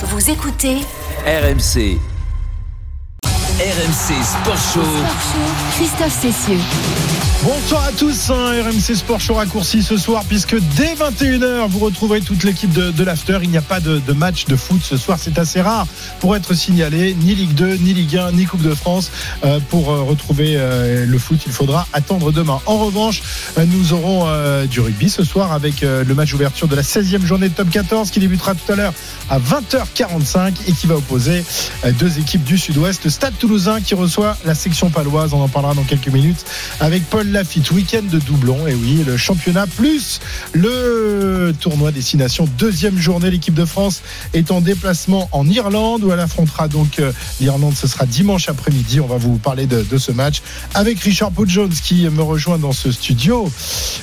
Vous écoutez RMC. RMC Sport Show. Christophe Cessieux. Bonsoir à tous, hein, RMC Sport Show raccourci ce soir puisque dès 21h vous retrouverez toute l'équipe de, de l'After. Il n'y a pas de, de match de foot ce soir, c'est assez rare pour être signalé, ni Ligue 2, ni Ligue 1, ni Coupe de France. Euh, pour euh, retrouver euh, le foot, il faudra attendre demain. En revanche, euh, nous aurons euh, du rugby ce soir avec euh, le match d'ouverture de la 16e journée de top 14 qui débutera tout à l'heure à 20h45 et qui va opposer euh, deux équipes du Sud-Ouest. Stade Toulousain qui reçoit la section paloise, on en parlera dans quelques minutes avec Paul Lafitte. Week-end de doublon, et oui, le championnat plus le tournoi destination. Deuxième journée, l'équipe de France est en déplacement en Irlande où elle affrontera donc euh, l'Irlande. Ce sera dimanche après-midi. On va vous parler de, de ce match avec Richard Jones qui me rejoint dans ce studio.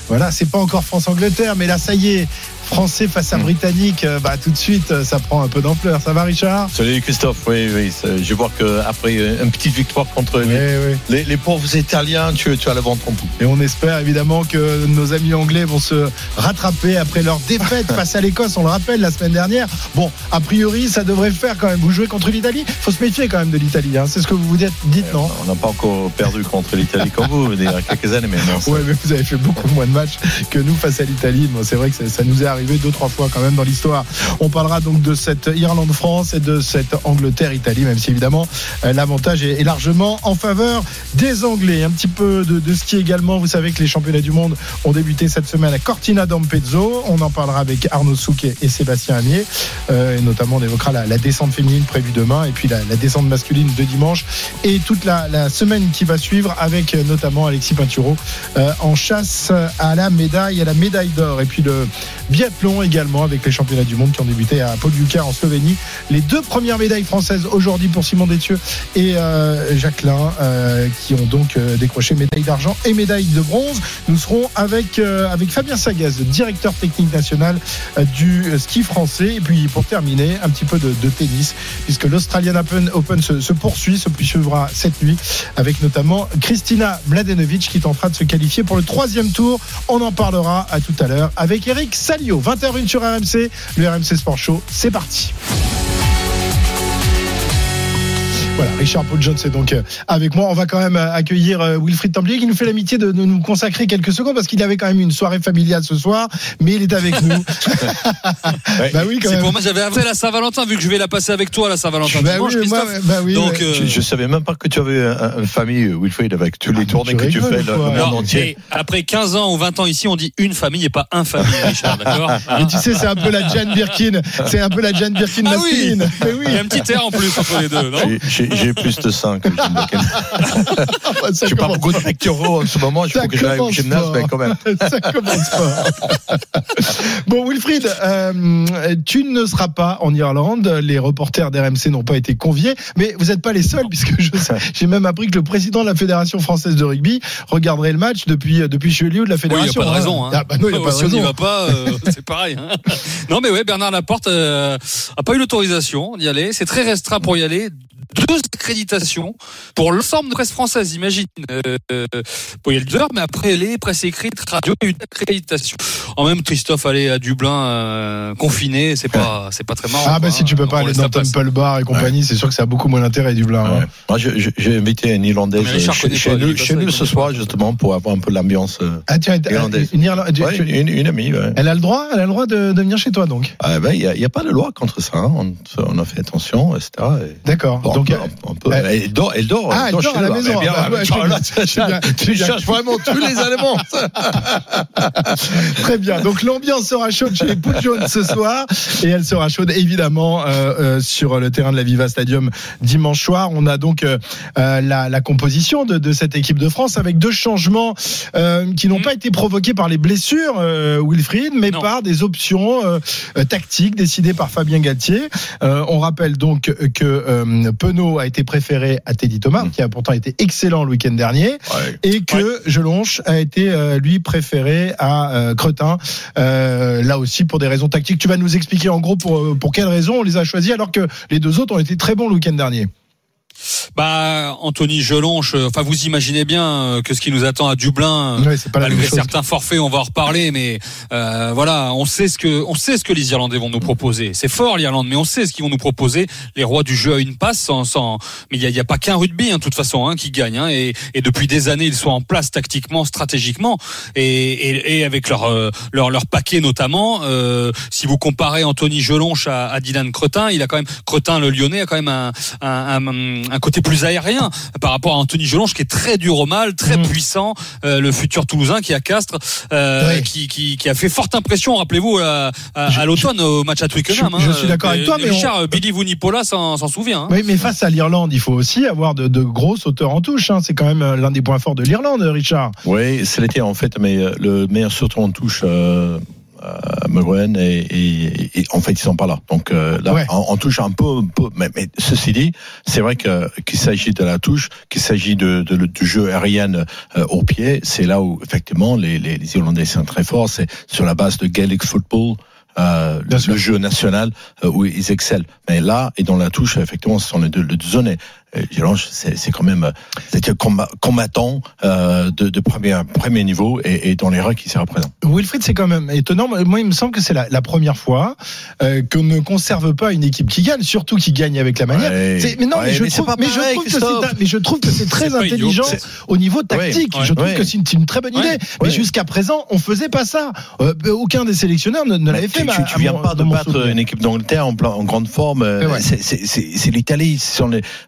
Voilà, c'est pas encore France-Angleterre, mais là, ça y est. Français face à Britannique, euh, bah, tout de suite, euh, ça prend un peu d'ampleur. Ça va, Richard? Salut Christophe, oui, oui. Je vois qu'après une petite victoire contre Oui, les, oui. les, les pauvres Italiens, tu, tu as le ventre en poupe. Et on espère évidemment que nos amis anglais vont se rattraper après leur défaite face à l'Écosse. On le rappelle la semaine dernière. Bon, a priori, ça devrait faire quand même. Vous jouez contre l'Italie? Faut se méfier quand même de l'Italie. hein. C'est ce que vous vous dites, dites non? On n'a pas encore perdu contre l'Italie comme vous, il y a quelques années maintenant. Ouais, mais vous avez fait beaucoup moins de matchs que nous face à l'Italie. Bon, c'est vrai que ça, ça nous est arrivé deux, trois fois quand même dans l'histoire. On parlera donc de cette Irlande-France et de cette Angleterre-Italie, même si évidemment euh, l'avantage est, est largement en faveur des Anglais. Un petit peu de, ski également. Vous savez que les championnats du monde ont débuté cette semaine à Cortina d'Ampezzo. On en parlera avec Arnaud Souk et, Sébastien Amier. Euh, et notamment, on évoquera la, descente féminine prévue demain et puis la, descente masculine de dimanche et toute la, la semaine qui va suivre avec euh, notamment Alexis Pinturo euh, en chasse à la médaille, à la médaille d'or. Et puis le biathlon également avec les championnats du monde qui ont débuté à Podgorica en Slovénie. Les deux premières médailles françaises aujourd'hui pour Simon Détieux et euh, Jacqueline euh, qui ont donc euh, décroché médaille d'argent et médaille de bronze. Nous serons avec, euh, avec Fabien Sagaz, directeur technique national euh, du ski français. Et puis pour terminer, un petit peu de, de tennis puisque l'Australian Open, se, se poursuit, se poursuivra cette nuit avec notamment Christina Mladenovic qui tentera de se qualifier pour le troisième tour. On en parlera à tout à l'heure avec Eric Salio. 20h01 sur RMC, le RMC Sport Show. C'est parti. Voilà, Richard Paul Jones est donc euh, avec moi. On va quand même euh, accueillir euh, Wilfried Templier qui nous fait l'amitié de, nous consacrer quelques secondes parce qu'il avait quand même une soirée familiale ce soir, mais il est avec nous. bah oui, quand C'est même. pour moi, j'avais après la Saint-Valentin, vu que je vais la passer avec toi, la Saint-Valentin. Bah oui, bah oui, Donc, ouais. euh, Je, je savais même pas que tu avais un- une famille, Wilfried, avec tous les Ah, tournées que tu fais le monde alors, entier. et après 15 ans ou 20 ans ici, on dit une famille et pas un famille, Richard, d'accord Et tu sais, c'est un peu la Jane Birkin. C'est un peu la Jane Birkin Ah oui. masculine. Mais oui. Il y a un petit air en plus entre les deux, non J'ai- plus de sang que Jim Birkin. Ça J'ai pas beaucoup de pectoraux en ce moment, il Ça faut que j'aille au gymnase, mais quand même. Ça commence pas. bon, Wilfried, euh, tu ne seras pas en Irlande. Les reporters d'RMC n'ont pas été conviés, mais vous n'êtes pas les seuls, puisque je sais- j'ai même appris que le président de la Fédération française de rugby regarderait le match depuis, depuis Chelieu de la Oui, il n'y a Fédération. pas de raison. Hein. Ah, bah non, il a pas de si on n'y raison. va pas, euh, c'est pareil. hein. Non, mais ouais, Bernard Laporte euh, a pas eu l'autorisation d'y aller. C'est très restreint pour y aller. Deux accréditations pour l'ensemble de presse française, imagine. Euh, euh, bon, il y a le leader, mais après les presse écrite, radio, il y a eu une accréditation. En même, Christophe aller à Dublin euh, confiné, c'est pas, c'est pas très marrant. Ah, bah si tu peux hein. pas On aller dans. Temple Bar et compagnie, c'est sûr que ça a beaucoup moins d'intérêt, Dublin. hein. Moi, j'ai invité Mais Richard chez, chez pas, nous, chez nous ce connaît soir, justement, pour avoir un peu l'ambiance. euh, Ah, tiens, Irlandaise. une Irla- tu- ouais, tu- une, une amie, ouais. elle a le droit, elle a le droit de, de venir chez toi, donc. Ah, ben, Il n'y a, il y a pas de loi contre ça. hein. On, on a fait attention, etc. Et- D'accord. Bon, donc, on peut- on peut- elle- elle dort, elle dort. Ah, elle dort chez à la maison. Mais bien, Ah, bah, bien, tu- cherches vraiment tous les éléments. Très bien. Donc l'ambiance sera chaude chez les Poules jaunes ce soir et elle sera chaude évidemment euh, euh, sur le terrain de la Viva Stadium dimanche soir. On a donc euh, la, la composition de, de cette équipe de France avec deux changements euh, qui n'ont Mm. pas été provoqués par les blessures, euh, Wilfried, mais Non. par des options tactiques décidées par Fabien Galtier. Euh, on rappelle donc que euh, A été préféré à Teddy Thomas, Mm. qui a pourtant été excellent le week-end dernier Ouais. et que Jelonche a été euh, lui préféré à euh, Cretin euh, là aussi pour des raisons tactiques tu vas nous expliquer en gros pour, pour quelles raisons on les a choisis alors que les deux autres ont été très bons le week-end dernier Bah, Anthony Gelonche, euh, enfin, vous imaginez bien euh, que ce qui nous attend à Dublin, Ouais, c'est pas même malgré chose. certains forfaits, on va en reparler, mais euh, voilà, on sait ce que on sait ce que les Irlandais vont nous proposer. C'est fort l'Irlande, mais on sait ce qu'ils vont nous proposer. Les rois du jeu à une passe, sans, sans mais il y a, a pas qu'un rugby, hein, de toute façon, hein, qui gagne. Hein, et, et depuis des années, ils sont en place tactiquement, stratégiquement, et, et, et avec leur, euh, leur leur paquet notamment. Euh, si vous comparez Anthony Gelonche à, à Dylan Cretin, il a quand même Cretin le Lyonnais a quand même un, un, un, un côté plus aérien par rapport à Anthony Gelonche qui est très dur au mal, très Mm. puissant, euh, le futur Toulousain qui est à Castres, euh, qui, qui, qui a fait forte impression, rappelez-vous, à, à, l'automne au match à Twickenham. je- je suis d'accord avec toi, mais Richard, euh, Billy Vunipola s'en s'en souvient. hein. Oui, mais face à l'Irlande, il faut aussi avoir de, de gros sauteurs en touche. hein. C'est quand même euh, l'un des points forts de l'Irlande, Richard. Oui, c'est l'été en fait, mais euh, le meilleur sauteur en touche, euh, euh, McGowan, et, et, et en fait, ils sont pas là. Donc euh, là, Ouais. on, on touche un peu, un peu mais, mais ceci dit, c'est vrai que qu'il s'agit de la touche, qu'il s'agit de, de, du jeu aérien euh, au pied, c'est là où effectivement les, les, les Irlandais sont très forts. C'est sur la base de Gaelic football. Euh, le jeu national euh, où ils excellent. Mais là et dans la touche, effectivement, ce sont les deux, les deux zones. Euh, Gélange, c'est quand même euh, c'est un combat- combattant euh, de, de premier premier niveau et, et dans les rangs qui s'est représenté. Wilfried, c'est quand même étonnant. Moi, il me semble que c'est la, la première fois euh, qu'on ne conserve pas une équipe qui gagne, surtout qui gagne avec la manière. Ouais. Mais non, mais, je mais trouve, je que c'est, Christophe. mais je trouve que c'est très intelligent au niveau tactique. Ouais, je trouve ouais. que c'est une, très bonne Ouais, idée. Mais jusqu'à présent, on faisait pas ça. Euh, aucun des sélectionneurs ne, ne l'avait fait. tu, bah, tu, viens mon- pas de battre souvenir. une équipe d'Angleterre en, grande forme. C'est l'Italie.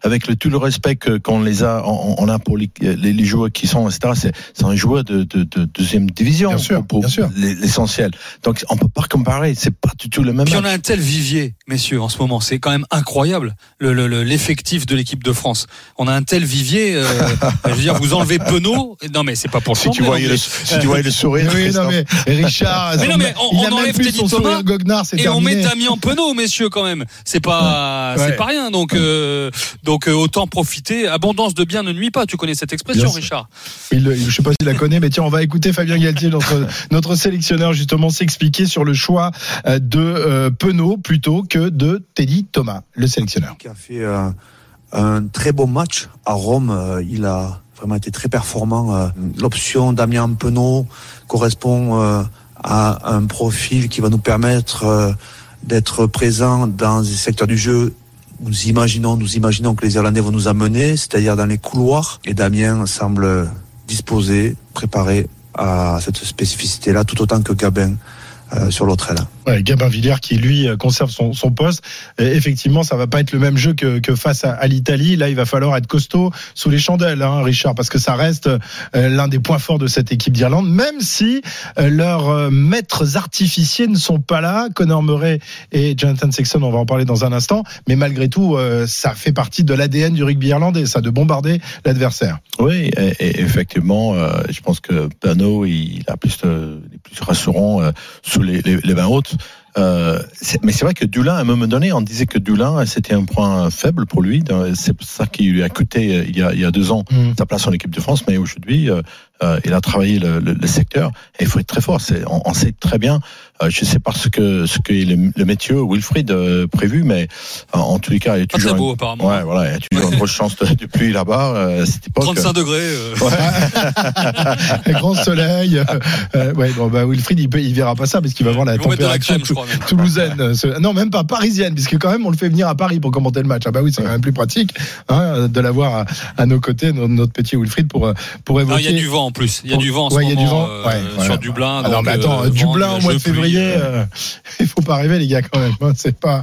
Avec le, tout le respect qu'on les a, on, on a pour les, les, les joueurs qui sont, etc. C'est c'est un joueur de, de, de deuxième division. Bien sûr, pour, L'essentiel. Donc on peut pas comparer. C'est pas du tout le même. Puis on a un tel vivier, messieurs, en ce moment. C'est quand même incroyable, le- le- le- l'effectif de l'équipe de France. On a un tel vivier. euh, je veux dire, vous enlevez Penaud. Non, mais c'est pas pour Si tu voyais le, si tu voyais le sourire. Oui, non, mais Richard, Mais non, mais on- il on a même enlève plus son Thomas Et on met Damien Penaud, messieurs, quand même. C'est pas, Ouais. c'est pas rien. Donc, euh, donc euh, autant profiter. Abondance de bien ne nuit pas. Tu connais cette expression. Richard Il, il- je sais pas s'il la connaît, mais tiens, on va écouter Fabien Galtier, notre, notre sélectionneur, justement, s'expliquer sur le choix euh, de euh, Penaud plutôt que de Teddy Thomas, le sélectionneur. qui a fait euh, un très bon match à Rome. Euh, il a vraiment été très performant. Euh, L'option Damien Penaud correspond euh, à un profil qui va nous permettre euh, d'être présent dans les secteurs du jeu. Nous imaginons, nous imaginons que les Irlandais vont nous amener, c'est-à-dire dans les couloirs. Et Damien semble disposé, préparé à cette spécificité-là, tout autant que Gabin euh, sur l'autre aile. Ouais, Gabin Villiers qui lui euh, conserve son, poste. Effectivement, ça va pas être le même jeu que, face à, l'Italie. Là, il va falloir être costaud sous les chandelles, hein, Richard, parce que ça reste euh, l'un des points forts de cette équipe d'Irlande, même si euh, leurs euh, maîtres artificiers ne sont pas là. Connor Murray et Jonathan Sexton, on va en parler dans un instant. Mais malgré tout, euh, ça fait partie de l'ADN du rugby irlandais, ça, de bombarder l'adversaire. Oui, effectivement, euh, je pense que Pano, il a plus de, il est plus rassurant euh, sous les mains hautes. Euh, mais c'est vrai que Dulin, à un moment donné, on disait que Dulin, c'était un point faible pour lui. C'est ça qui lui a coûté euh, il y a, il y a deux ans Mm. sa place en équipe de France. Mais aujourd'hui, euh, euh, il a travaillé le, le, le secteur et il faut être très fort. C'est, on, on sait très bien. Euh, je sais pas ce que ce que le, le métier Wilfried euh, prévu, mais euh, en tous les cas, il y a Pas toujours très beau, une- apparemment. Ouais, voilà, il y a toujours Ouais. une grosse chance de, depuis là-bas. Euh, à cette époque. 35 degrés. euh. Grand soleil. euh, euh, ouais, bon, bah, Wilfried, il, peut- il verra pas ça parce qu'il va voir la de la température crème, je crois. même. toulousaine. euh, ce- Non, même pas parisienne, puisque quand même on le fait venir à Paris pour commenter le match. Ah bah oui, c'est quand même plus pratique hein, de l'avoir à, à nos côtés, no- notre petit Wilfried, pour, euh, pour évoquer. Non, il y a du vent en plus. Il y a du vent en ce Ouais, il y a du vent. euh, Ouais, voilà. sur Dublin. Ah non, donc, mais attends, euh, Dublin au mois de février, euh, euh, il faut pas rêver les gars quand même. hein, c'est pas,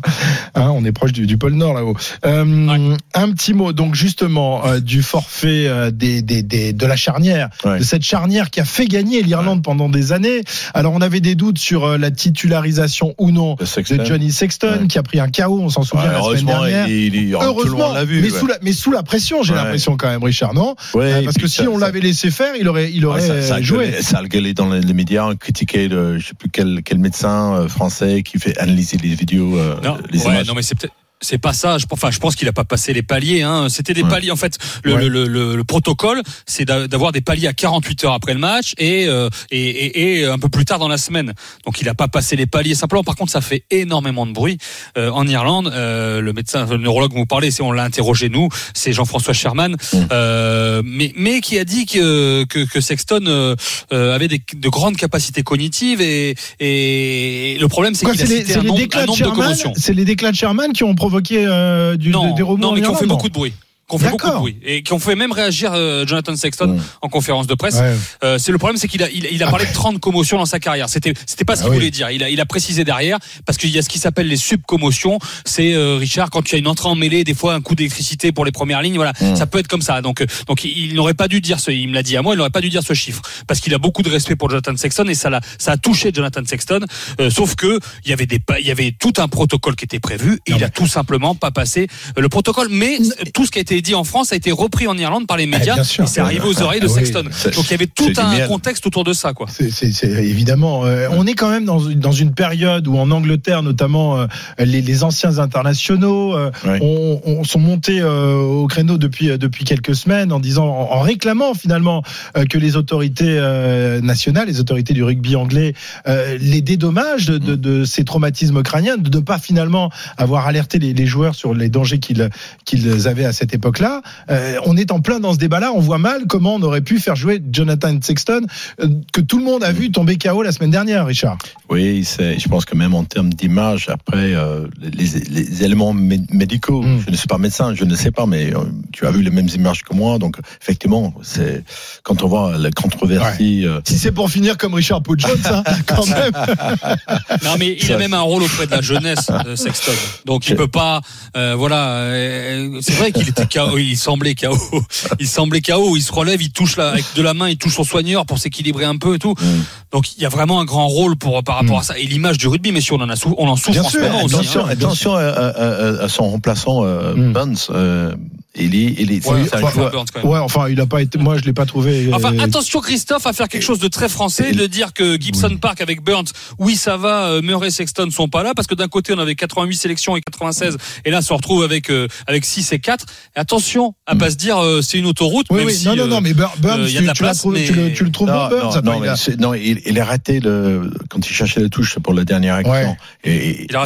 hein, on est proche du, du pôle Nord là-haut. Euh, Ouais. Un petit mot donc justement euh, du forfait euh, des, des, des, de la charnière, Ouais. de cette charnière qui a fait gagner l'Irlande pendant des années. Alors on avait des doutes sur euh, la titularisation ou non de Sexton. de Johnny Sexton Ouais. qui a pris un KO, on s'en Ouais, souvient la semaine heureusement, dernière. il, il- tout le Heureusement, vu. mais, ouais. sous la, mais sous la pression, j'ai Ouais. l'impression quand même, Richard, non? Euh, Parce que si on l'avait laissé faire, il aurait, il Ouais, aurait ça, ça a euh, joué. gueulé, ça a gueulé dans les, les médias, on critiquait le, je sais plus quel, quel médecin euh, français qui fait analyser les vidéos, euh, Non, les ouais, images. non, mais c'est peut-être. C'est pas ça. Je, enfin, je pense qu'il a pas passé les paliers. Hein. C'était des Ouais. paliers. En fait, le, Ouais. le, le, le protocole, c'est d'a- d'avoir des paliers à 48 heures après le match et, euh, et, et, et un peu plus tard dans la semaine. Donc, il a pas passé les paliers simplement. Par contre, ça fait énormément de bruit euh, en Irlande. Euh, le médecin, le neurologue dont vous parlez, c'est on l'a interrogé nous, c'est Jean-François Sherman, euh, mais mais qui a dit que que, que Sexton euh, euh, avait des, de grandes capacités cognitives et, et le problème c'est qu'il a cité un nombre, un nombre de. C'est les déclats de Sherman qui ont provoqué euh, du, non, des remous non, mais qui ont fait beaucoup de bruit. Qui ont fait beaucoup de bruit et qui ont fait même réagir euh, Jonathan Sexton en conférence de presse. Ouais. Euh, c'est le problème, c'est qu'il a, il, il a parlé de 30 commotions dans sa carrière. C'était, c'était pas ce Ah qu'il oui. voulait dire. Il a, il a précisé derrière parce qu'il y a ce qui s'appelle les subcommotions. C'est euh, Richard quand il y a une entrée en mêlée, des fois un coup d'électricité pour les premières lignes. Voilà, ça peut être comme ça. Donc, euh, donc il, n'aurait pas dû dire ce. Il me l'a dit à moi. Il n'aurait pas dû dire ce chiffre parce qu'il a beaucoup de respect pour Jonathan Sexton et ça l'a, ça a touché Jonathan Sexton. Euh, sauf que il y avait des, il y avait tout un protocole qui était prévu et Non, il a tout simplement pas passé euh, le protocole. Mais tout ce qui a été dit en France a été repris en Irlande par les médias bien sûr. et c'est arrivé aux oreilles de Ah oui. Sexton. Donc il y avait tout un contexte autour de ça, quoi. C'est, évidemment. euh, on est quand même dans, une- dans une période où en Angleterre, notamment, euh, les, les anciens internationaux euh, Ouais. ont, ont- sont montés euh, au créneau depuis euh, depuis quelques semaines en disant, en, en réclamant finalement euh, que les autorités euh, nationales, les autorités du rugby anglais, euh, les dédommagent de, de, de ces traumatismes crâniens, de ne pas finalement avoir alerté les, les joueurs sur les dangers qu'ils qu'ils avaient à cette époque-là. Euh, on est en plein dans ce débat-là. On voit mal comment on aurait pu faire jouer Jonathan Sexton, euh, que tout le monde a vu tomber KO la semaine dernière, Richard. Oui, c'est, je pense que même en termes d'image, après, euh, les, les éléments mé- médicaux, Mm. je ne suis pas médecin, je ne sais pas, mais euh, tu as vu les mêmes images que moi, donc effectivement, c'est quand on voit la controversie. euh, Si c'est pour finir comme Richard Paul Jones, hein, quand même. Non, mais il a même un rôle auprès de la jeunesse, euh, Sexton. Donc il C'est- peut pas, euh, voilà. euh, c'est vrai qu'il était KO, il semblait KO, il semblait KO. Il se relève, il touche la, avec de la main, il touche son soigneur pour s'équilibrer un peu et tout. Mm. Donc il y a vraiment un grand rôle pour par rapport à ça. Et l'image du rugby, messieurs, on en a on en souffre Bien en sûr, ce moment aussi. Attention, hein. attention à, à- à- à son remplaçant euh, Mm. Burns. euh, il est, il est, Ouais, c'est un enfin, joueur- Burns, quand même. Ouais, enfin, il a pas été. Moi, je l'ai pas trouvé. Enfin, euh, attention Christophe à faire quelque chose de très français, de dire que Gibson Park avec Burns, oui ça va, euh, Murray et Sexton sont pas là parce que d'un côté on avait 88 sélections et 96 et là on se retrouve avec euh, avec 6 et 4. Et attention à pas se dire euh, c'est une autoroute Oui, même oui, si non, non, euh, non, mais Bur- Burns, euh, tu, tu l'as place, trouvé- tu le, tu le trouves Non, bon, Burns non, non, a- non, il, il a raté le quand il cherchait la touche pour la dernière action. Ouais. Et, et- Il a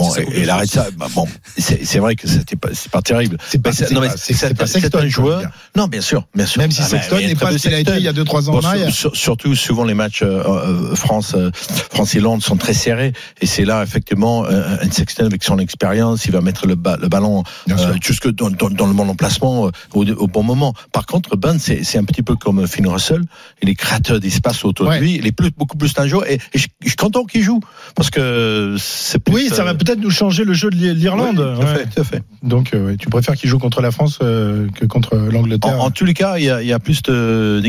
raté bon, ça. Bah, bon, c'est c'est vrai que c'était pas, c'est pas terrible. C'est pas- non, mais c'est pas Sexton, un joueur. Non, bien sûr, bien sûr. Même si Ah, Sexton n'est pas ce qu'il a été il y a 2-3 ans Bon, sur- surtout, souvent les matchs euh, euh, France, euh, France Irlande sont très serrés, et c'est là effectivement euh, un Sexton avec son expérience, il va mettre le, ba- le ballon euh, jusque dans, dans, dans le bon emplacement euh, au, au bon moment. Par contre, Ben, c'est un petit peu comme Finn Russell, il est créateur d'espace autour Ouais. de lui, il est plus, beaucoup plus un joueur, et, et je, suis content qu'il joue parce que c'est Oui, ça va euh, peut-être nous changer le jeu de l'I- l'Irlande. oui, tout à Ouais. fait, tout à fait. Donc, euh, tu préfères qu'il joue contre la France que contre En, l'Angleterre. En tous les cas, il y a, il y a plus de-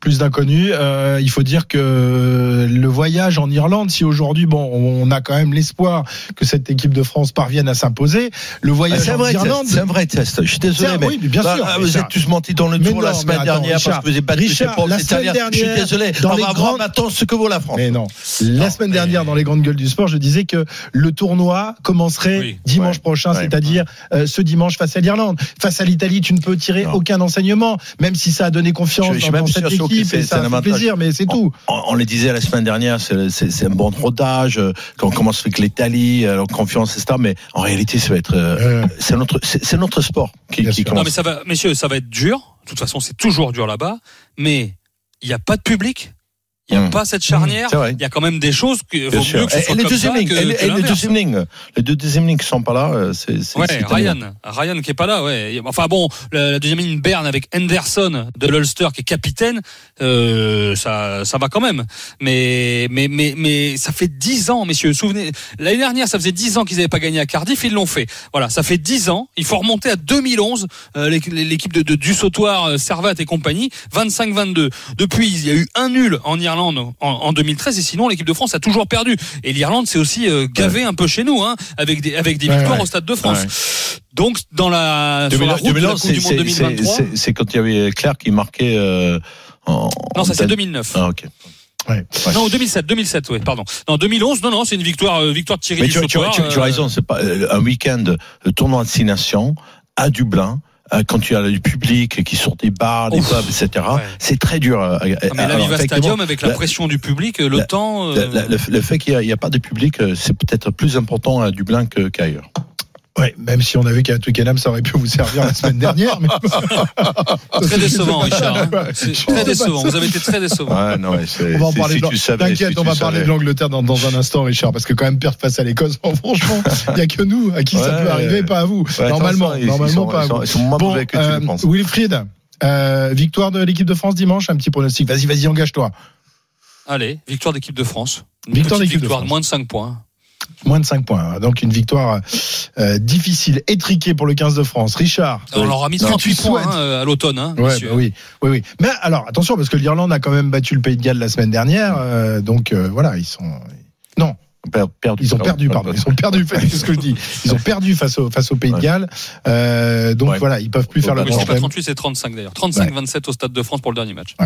plus d'inconnus. Euh, il faut dire que le voyage en Irlande, si aujourd'hui, bon, on a quand même l'espoir que cette équipe de France parvienne à s'imposer, le Ah, voyage C'est un en vrai Irlande. test. C'est un vrai test. Je suis désolé, mais oui, bien Bah, sûr. ah, vous êtes tous mentis dans le tour la semaine attends, dernière Richard, parce que vous avez battu Richard, la semaine Italiens. Je suis dernière, désolé. dans On les va grandes- voir maintenant ce que vaut la France. Mais non. La Non, semaine mais- dernière, dans les grandes gueules du sport, je disais que le tournoi commencerait Oui. dimanche Ouais. prochain, Ouais. c'est-à-dire euh, ce dimanche face à l'Irlande. Face à l'Italie, tu ne peux tirer Non. aucun enseignement, même si ça a donné confiance Je- dans, dans cette équipe et ça fait plaisir, mais c'est tout. On, on le disait la semaine dernière, c'est un bon rodage. euh, Quand on commence avec l'Italie, euh, confiance, etc. Mais en réalité, ça va être. euh, C'est notre, c'est notre sport qui, qui sûr. Non commence. mais ça va, messieurs, ça va être dur. De toute façon, c'est toujours dur là-bas. Mais il n'y a pas de public. Il n'y a Mmh. pas cette charnière. Vrai. Il y a quand même des choses que vaut mieux que ce soit et les comme ça que- et les- que et les deuxièmes lignes, les deux qui sont pas là, euh, c'est Ouais, Ryan. Ryan qui est pas là, ouais. Enfin bon, la, la deuxième ligne Berne avec Henderson de l'Ulster qui est capitaine, euh, ça, ça va quand même. Mais, mais, mais, mais ça fait dix ans, messieurs. Souvenez, l'année dernière, ça faisait dix ans qu'ils n'avaient pas gagné à Cardiff, ils l'ont fait. Voilà, ça fait dix ans. Il faut remonter à 2011, euh, l'équipe l'équipe de, de du Sautoir, euh, Servat et compagnie, 25-22. Depuis, il y a eu un nul en Irlande en, en 2013 et sinon l'équipe de France a toujours perdu. Et l'Irlande s'est aussi euh, gavé un peu chez nous, hein, avec des, avec des Ouais, victoires ouais. au Stade de France. Donc dans la, sur la 2011, route de la 2011, Coupe du Monde c'est- 2023. c'est- quand il y avait Claire qui marquait. euh, en, Non, en ça c'est tête. 2009. Ah, ok. Ouais. Non, 2007, 2007, oui, pardon. Non, 2011, non, non, c'est une victoire, euh, victoire de Thierry Mais tu, tu, tu- tu as euh, raison, c'est pas euh, un week-end de tournoi de six nations à Dublin. Euh, Quand tu as du public qui sort des bars, des Ouf. pubs, etc., Ouais. c'est très dur. euh, Ah, mais alors, la Viva Stadium avec la, la- pression du public, le la- temps. le, euh, le- le fait qu'il n'y a, pas de public, euh, c'est peut-être plus important à Dublin qu'ailleurs. Ouais, même si on a vu qu'à Twickenham, ça aurait pu vous servir la semaine dernière. Mais... Très décevant, Richard. hein. Très décevant. Vous avez été très décevant. Non, On va en parler. si de tu savais, T'inquiète, si on tu va parler savais. de l'Angleterre dans, dans un instant, Richard, parce que quand même perdre face à l'Écosse, franchement, il n'y a que nous à qui ça peut arriver, pas à vous. Ouais, normalement, ils- normalement ils sont, pas à ils sont- vous. ils sont moins Bon, mauvais que tu euh, penses. Wilfried, euh, victoire de l'équipe de France dimanche, un petit pronostic. Vas-y, vas-y, engage-toi. Allez, victoire d'équipe de France. Une Victoire d'équipe de victoire, France. moins de 5 points. Moins de 5 points. Donc une victoire euh, difficile, étriquée pour le 15 de France. Richard. On leur a mis Non, 38 tu points hein, à l'automne, hein, Ouais, bah oui, oui, oui. Mais alors, attention, parce que l'Irlande a quand même battu le Pays de Galles la semaine dernière. euh, donc euh, voilà, ils sont. Non, Per- perdu. ils ont perdu, pardon. Ils ont perdu, c'est ce que je dis. Ils ont perdu face au, face au Pays de Ouais. Galles. Euh, donc Ouais. voilà, ils peuvent plus faire le grand c'est pas chelem. 38, c'est 35 d'ailleurs. 35-27 au Stade de France pour le dernier match.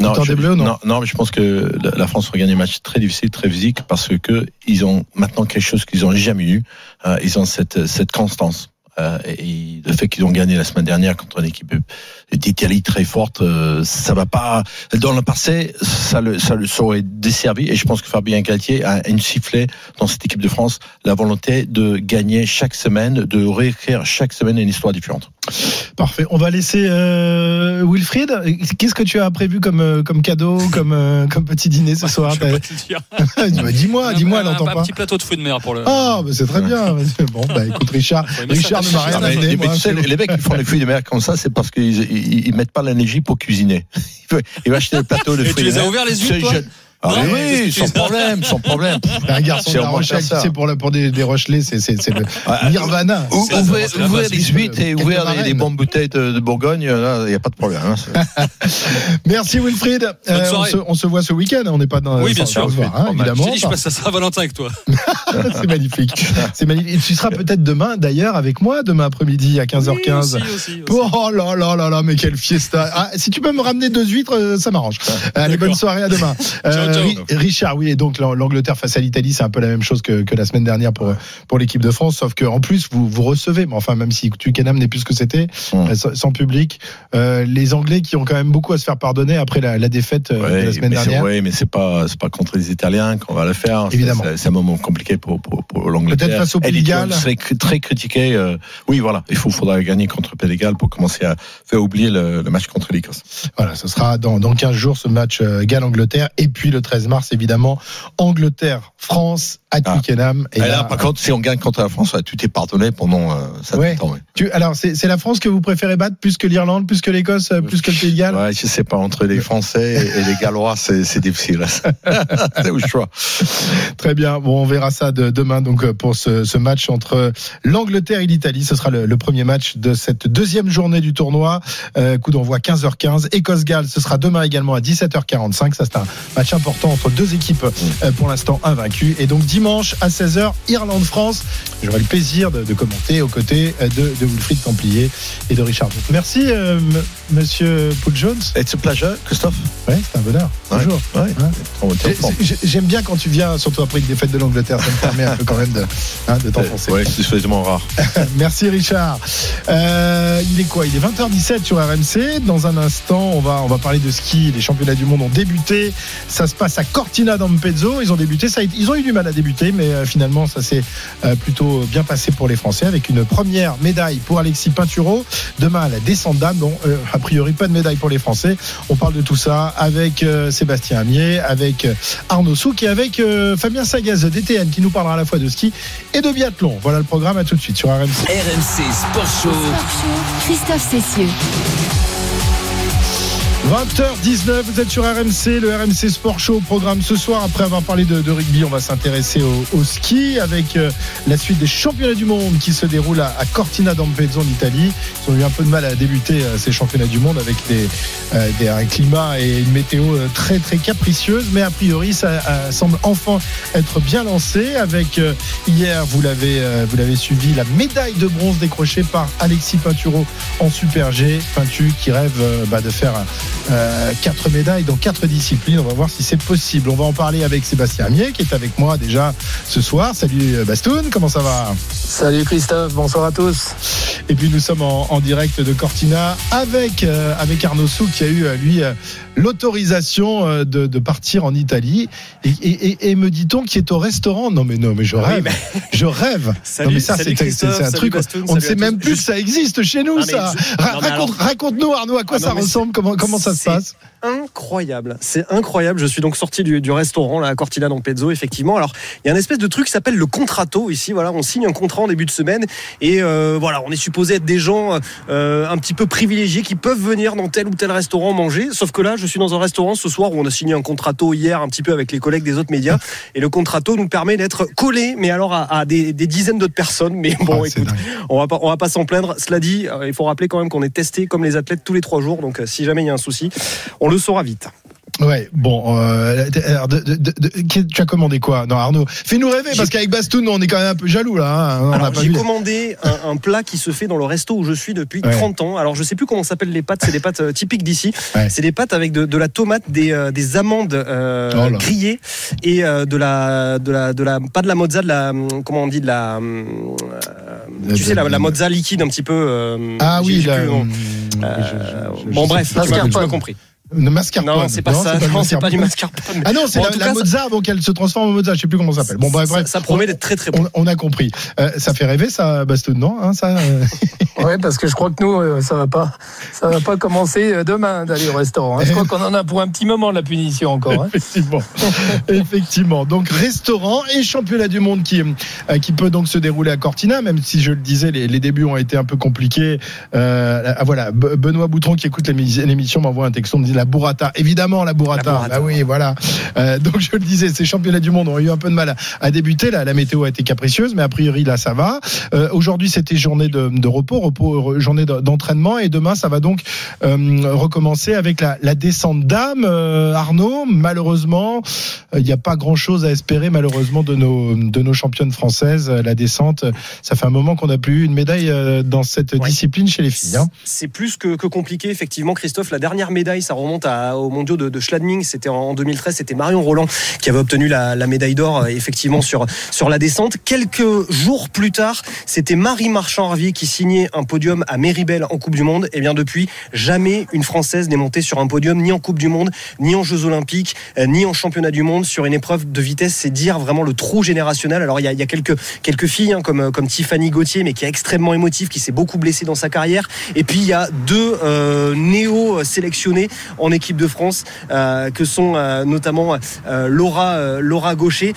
Non, je- des Bleus, non non, mais je pense que la- France va gagner un match très difficile, très physique, parce que ils ont maintenant quelque chose qu'ils n'ont jamais eu. Euh, ils ont cette, cette constance. Euh, et le fait qu'ils ont gagné la semaine dernière contre une équipe d'Italie très forte, euh, ça va pas. Dans le passé, ça le, ça le saurait desservi. Et je pense que Fabien Galtier a une sifflet dans cette équipe de France la volonté de gagner chaque semaine, de réécrire chaque semaine une histoire différente. Parfait. On va laisser euh, Wilfried. Qu'est-ce que tu as prévu comme, euh, comme cadeau, comme, euh, comme petit dîner ce soir? Bah, Dis-moi, dis-moi, Un- elle un, n'entend un pas. petit plateau de fruits de mer pour le. Ah, bah, c'est très bien. Bon, bah écoute, Richard, Richard ne ça, m'a ça, rien ça, amené. mais, moi, tu sais, c'est- les les mecs qui font les fruits de mer comme ça, c'est parce qu'ils ils, ils mettent pas l'énergie pour cuisiner. Il va- Il va acheter le plateau de Et fruits tu de les as mer. ouverts les yeux, toi. Ah oui, c'est- sans problème, sans problème. Un garçon C'est de la Rochelle, sais, pour, pour des, des Rochelais, c'est c'est- c'est le Ah, nirvana. C'est Ouvrez, c'est ouvrez les huîtres et des, marraines. des bonnes bouteilles de, de Bourgogne, là, il n'y a pas de problème. hein. C'est- Merci Wilfried. Euh, on, soirée. se, on se voit ce week-end. On n'est pas dans. Oui, bien sûr. voir, hein, Je évidemment. Je dis, je passe à Saint-Valentin avec toi. c'est magnifique. C'est magnifique. Et tu seras peut-être demain, d'ailleurs, avec moi, demain après-midi à 15h15. Oui, aussi, aussi, aussi. Oh là là là là, mais quelle fiesta. Ah, si tu peux me ramener deux huîtres, euh, ça m'arrange. Allez, bonne soirée, à demain. Euh, Richard, oui, et donc l'Ang- l'Angleterre face à l'Italie, c'est un peu la même chose que, que la semaine dernière pour, pour l'équipe de France, sauf qu'en plus, vous, vous recevez, mais enfin, même si Twickenham n'est plus ce que c'était, euh, sans, public, euh, les Anglais qui ont quand même beaucoup à se faire pardonner après la, la défaite euh, de la semaine dernière. ouais, mais c'est pas, pas contre les Italiens qu'on va le faire. Évidemment. C'est un moment compliqué pour, pour, pour l'Angleterre. Peut-être face au Pays très, très critiquée. euh, oui, voilà. Il faut, faudra gagner contre Pays pour commencer à faire oublier le, le match contre l'Écosse. Voilà, ce sera dans, dans 15 jours ce match euh, Galles-Angleterre. Et puis le 13 mars, évidemment, Angleterre-France à Ah. Twickenham. Et là, par contre, si on gagne contre la France, tout est pardonné pendant euh, ça Ouais. tu, alors, c'est la France que vous préférez battre plus que l'Irlande, plus que l'Écosse, euh, plus que le Pays de Galles? Ouais, je sais pas, entre les Français et les Gallois, c'est difficile. c'est au choix. Très bien. Bon, on verra ça de, demain donc euh, pour ce, ce match entre l'Angleterre et l'Italie. Ce sera le, le premier match de cette deuxième journée du tournoi. Euh, coup d'envoi 15h15. Écosse-Galles, ce sera demain également à 17h45. Ça, c'est un match important entre deux équipes euh, pour l'instant invaincues. Et donc dimanche à 16h, Irlande-France. J'aurai le plaisir de, commenter aux côtés euh, de, de Wilfried Templier et de Richard. Merci, euh, monsieur Paul Jones. It's a pleasure, Christophe. Ouais, c'est un bonheur. Bonjour. Ouais. Hein J'aime bien quand tu viens, surtout après une défaite de l'Angleterre, ça me permet un peu quand même de, hein, de t'enfoncer. Ouais, c'est suffisamment rare. Merci Richard. Euh, il est quoi? Il est 20h17 sur RMC. Dans un instant, on va, on va parler de ski. Les championnats du monde ont débuté. Ça se passe à Cortina d'Ampezzo. Ils ont débuté. Ça, ils ont eu du mal à débuter, mais euh, finalement, ça s'est euh, plutôt bien passé pour les Français avec une première médaille pour Alexis Pinturo. Demain, à la descente d'âme. Bon, euh, a priori, pas de médaille pour les Français. On parle de tout ça avec euh, Sébastien Amier, avec euh, Arnaud Souk et avec euh, Fabien Sagaz de DTN qui nous parlera à la fois de ski et de biathlon. Voilà le programme. À tout de suite sur RMC. RMC Sport Show. Sport Show, Christophe Cessieux. 20h19, vous êtes sur RMC, le RMC Sport Show au programme ce soir. Après avoir parlé de, de rugby, on va s'intéresser au, ski avec euh, la suite des championnats du monde qui se déroulent à, Cortina d'Ampezzo en Italie. Ils ont eu un peu de mal à débuter euh, ces championnats du monde avec des, euh, des- un climat et une météo très très capricieuse, mais a priori ça semble enfin être bien lancé. Avec hier, vous l'avez vous l'avez suivi, la médaille de bronze décrochée par Alexis Pinturo en Super G. Pintu qui rêve bah, de faire euh, quatre médailles dans quatre disciplines. On va voir si c'est possible. On va en parler avec Sébastien Amier qui est avec moi déjà ce soir. Salut euh, Bastoun, comment ça va Salut Christophe, bonsoir à tous. Et puis nous sommes en, en direct de Cortina avec, euh, avec Arnaud Souk qui a eu euh, lui euh, l'autorisation euh, de, de partir en Italie. Et, et- et- et me dit-on qui est au restaurant? Non mais non mais je Ah rêve, je rêve. Salut, non mais ça c'est un truc. Bastoun, on ne sait même plus que ça existe chez nous Non, ça. raconte-nous Arnaud à quoi Ah, ça ressemble, comment comment ça se passe? Incroyable, c'est incroyable. Je suis donc sorti du, du restaurant là, à Cortina dans Pezzo, effectivement. Alors, il y a une espèce de truc qui s'appelle le contrato ici. Voilà, on signe un contrat en début de semaine et euh, voilà, on est supposé être des gens euh, un petit peu privilégiés qui peuvent venir dans tel ou tel restaurant manger. Sauf que là, je suis dans un restaurant ce soir où on a signé un contrato hier un petit peu avec les collègues des autres médias et le contrato nous permet d'être collés, mais alors à, à des, des dizaines d'autres personnes. Mais bon, Ah, écoute, on va pas, on va pas s'en plaindre. Cela dit, euh, il faut rappeler quand même qu'on est testé comme les athlètes tous les trois jours. Donc, si jamais il y a un souci, on le saura vite. Ouais, bon, euh, alors, de- de- de- de- tu as commandé quoi? Non, Arnaud, fais-nous rêver parce qu'avec Bastoun, on est quand même un peu jaloux là. hein. J'ai commandé un, un plat qui se fait dans le resto où je suis depuis Ouais. 30 ans. Alors je sais plus comment s'appellent les pâtes, c'est des pâtes euh, typiques d'ici. Ouais. C'est des pâtes avec de, de la tomate, des, euh, des amandes euh, Oh grillées et euh, de la de la de la pas de la mozza, de la comment on dit de la tu sais la, la mozza liquide un petit peu. euh, Ah oui, la- plus Euh, je- je- je- bon je bref, tu m'as compris. Le mascarpone. Non, c'est pas ça. le Non, c'est pas du mascarpone. Ah non, c'est Bon, la, la cas, ça- mozza avant qu'elle se transforme en mozza. Je sais plus comment ça s'appelle. Bon, bref, ça, bref. ça promet d'être très très bon. On, on a compris. Euh, ça fait rêver, ça, Bastoun, non hein, ça, euh, Ouais, parce que je crois que nous, euh, ça va pas, ça va pas commencer demain d'aller au restaurant. hein. Je crois qu'on en a pour un petit moment la punition encore. hein. Effectivement. Effectivement. Donc, restaurant et championnat du monde qui, euh, qui peut donc se dérouler à Cortina, même si je le disais, les, les débuts ont été un peu compliqués. Voilà. Be- Benoît Boutron qui écoute l'émi- l'émission m'envoie un texto, me dit la burrata. Évidemment, la burrata. La burrata. Bah oui, voilà. Euh, donc, je le disais, ces championnats du monde ont eu un peu de mal à, à débuter. Là, la météo a été capricieuse, mais a priori, là, ça va. Euh, Aujourd'hui, c'était journée de, de repos, repos, journée de- d'entraînement, et demain, ça va donc euh, recommencer avec la, la descente d'âme. Arnaud, malheureusement, il n'y a pas grand-chose à espérer, malheureusement, de nos, de nos championnes françaises. La descente, ça fait un moment qu'on n'a plus eu une médaille dans cette Ouais. discipline chez les filles. hein. C'est plus que, que compliqué, effectivement, Christophe. La dernière médaille, ça remonte à, aux mondiaux de, de Schladming. C'était en, en 2013. C'était Marion Roland qui avait obtenu la, médaille d'or, euh, effectivement, sur, sur la descente. Quelques jours plus tard, c'était Marie Marchand-Ravier qui signait un podium à Méribel en Coupe du Monde. Et bien depuis, jamais une Française n'est montée sur un podium, ni en Coupe du Monde, ni en Jeux Olympiques, euh, ni en Championnat du Monde sur une épreuve de vitesse. C'est dire vraiment le trou générationnel. Alors il y a, quelques, quelques filles hein, comme, comme Tiffany Gauthier, mais qui est extrêmement émotive, qui s'est beaucoup blessée dans sa carrière. Et puis il y a deux euh, néo-sélectionnés en équipe de France, euh, que sont euh, notamment euh, Laura, Laura Gaucher,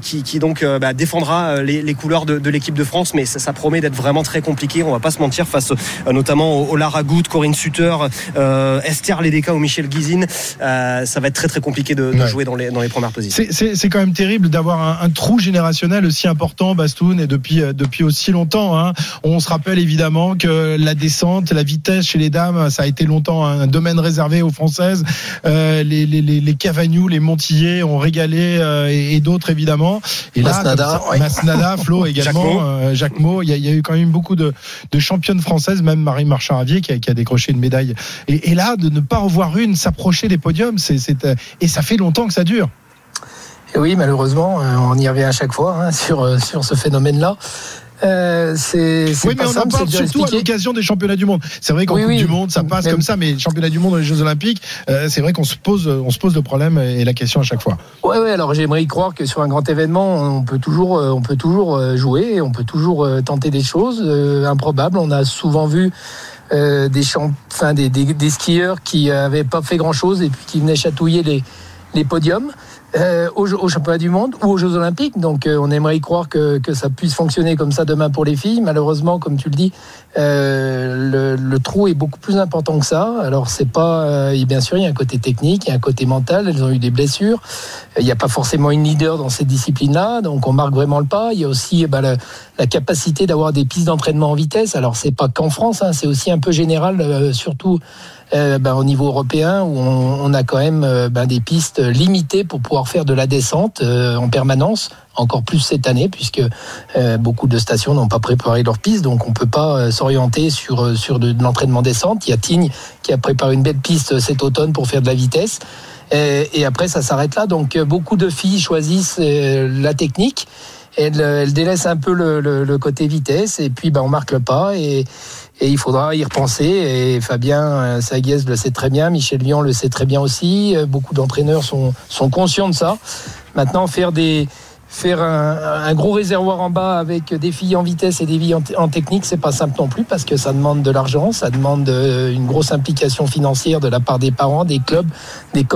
qui, qui donc bah, défendra les, les couleurs de, de l'équipe de France. Mais ça, ça promet d'être vraiment très compliqué. On va pas se mentir face notamment au, au Lara Corinne Suter, euh, Esther Ledeka ou Michel Guizine. Ça va être très très compliqué de, de Ouais. jouer dans les, dans les premières positions. C'est- C'est c'est quand même terrible d'avoir un, un trou générationnel aussi important, Bastoun, et depuis, depuis aussi longtemps. hein. On se rappelle évidemment que la descente, la vitesse chez les dames, ça a été longtemps un domaine réservé aux Françaises. Euh, les, les, les, les Cavagnou, les Montillés ont régalé, euh, et, et d'autres évidemment. Et là, Masnada, comme ça- ouais. Masnada, Flo également, euh, Jacques Mo. Il y, a, il y a eu quand même beaucoup de, de championnes françaises, même Marie Marchand-Ravier qui a, qui a décroché une médaille. Et, et là, de ne pas revoir une s'approcher des podiums, c'est c'est, euh, et ça fait longtemps que ça dure. Et oui, malheureusement, euh, on y revient à chaque fois hein, sur, euh, sur ce phénomène-là. Euh, c'est Oui, mais on en simple, parle dur à surtout à l'occasion des championnats du monde. C'est vrai qu'en Oui, Coupe oui. du Monde, ça passe Mais- comme ça, mais les championnats du monde et les Jeux Olympiques, euh, c'est vrai qu'on se pose, on se pose le problème et la question à chaque fois. Ouais, ouais, alors j'aimerais y croire que sur un grand événement, on peut toujours, euh, on peut toujours euh, jouer, on peut toujours tenter des choses improbables. On a souvent vu euh, des, champ... enfin, des, des, des skieurs qui avaient pas fait grand-chose et puis qui venaient chatouiller les, les podiums. Euh, au, au championnat du monde ou aux Jeux Olympiques. Donc euh, on aimerait y croire que, que ça puisse fonctionner comme ça demain pour les filles. Malheureusement, comme tu le dis, euh, le, le trou est beaucoup plus important que ça. Alors c'est pas, euh, et bien sûr, il y a un côté technique, il y a un côté mental. Elles ont eu des blessures. Il n'y a pas forcément une leader dans cette discipline-là, donc on marque vraiment le pas. Il y a aussi bah, la, la capacité d'avoir des pistes d'entraînement en vitesse. Alors c'est pas qu'en France, hein, c'est aussi un peu général, euh, surtout euh, ben, au niveau européen où on, on a quand même euh, ben, des pistes limitées pour pouvoir faire de la descente euh, en permanence, encore plus cette année puisque euh, beaucoup de stations n'ont pas préparé leurs pistes, donc on peut pas s'orienter sur sur de, l'entraînement descente. Il y a Tignes qui a préparé une belle piste cet automne pour faire de la vitesse. Et, après, ça s'arrête là. Donc, beaucoup de filles choisissent la technique. Elles, elles délaissent un peu le, le- le côté vitesse. Et puis, ben, on marque le pas. Et, et il faudra y repenser. Et Fabien euh, Saguiez le sait très bien. Michel Lyon le sait très bien aussi. Euh, Beaucoup d'entraîneurs sont, conscients de ça. Maintenant, faire un, gros réservoir en bas avec des filles en vitesse et des filles en, en technique, c'est pas simple non plus parce que ça demande de l'argent, ça demande euh, une grosse implication financière de la part des parents, des clubs, des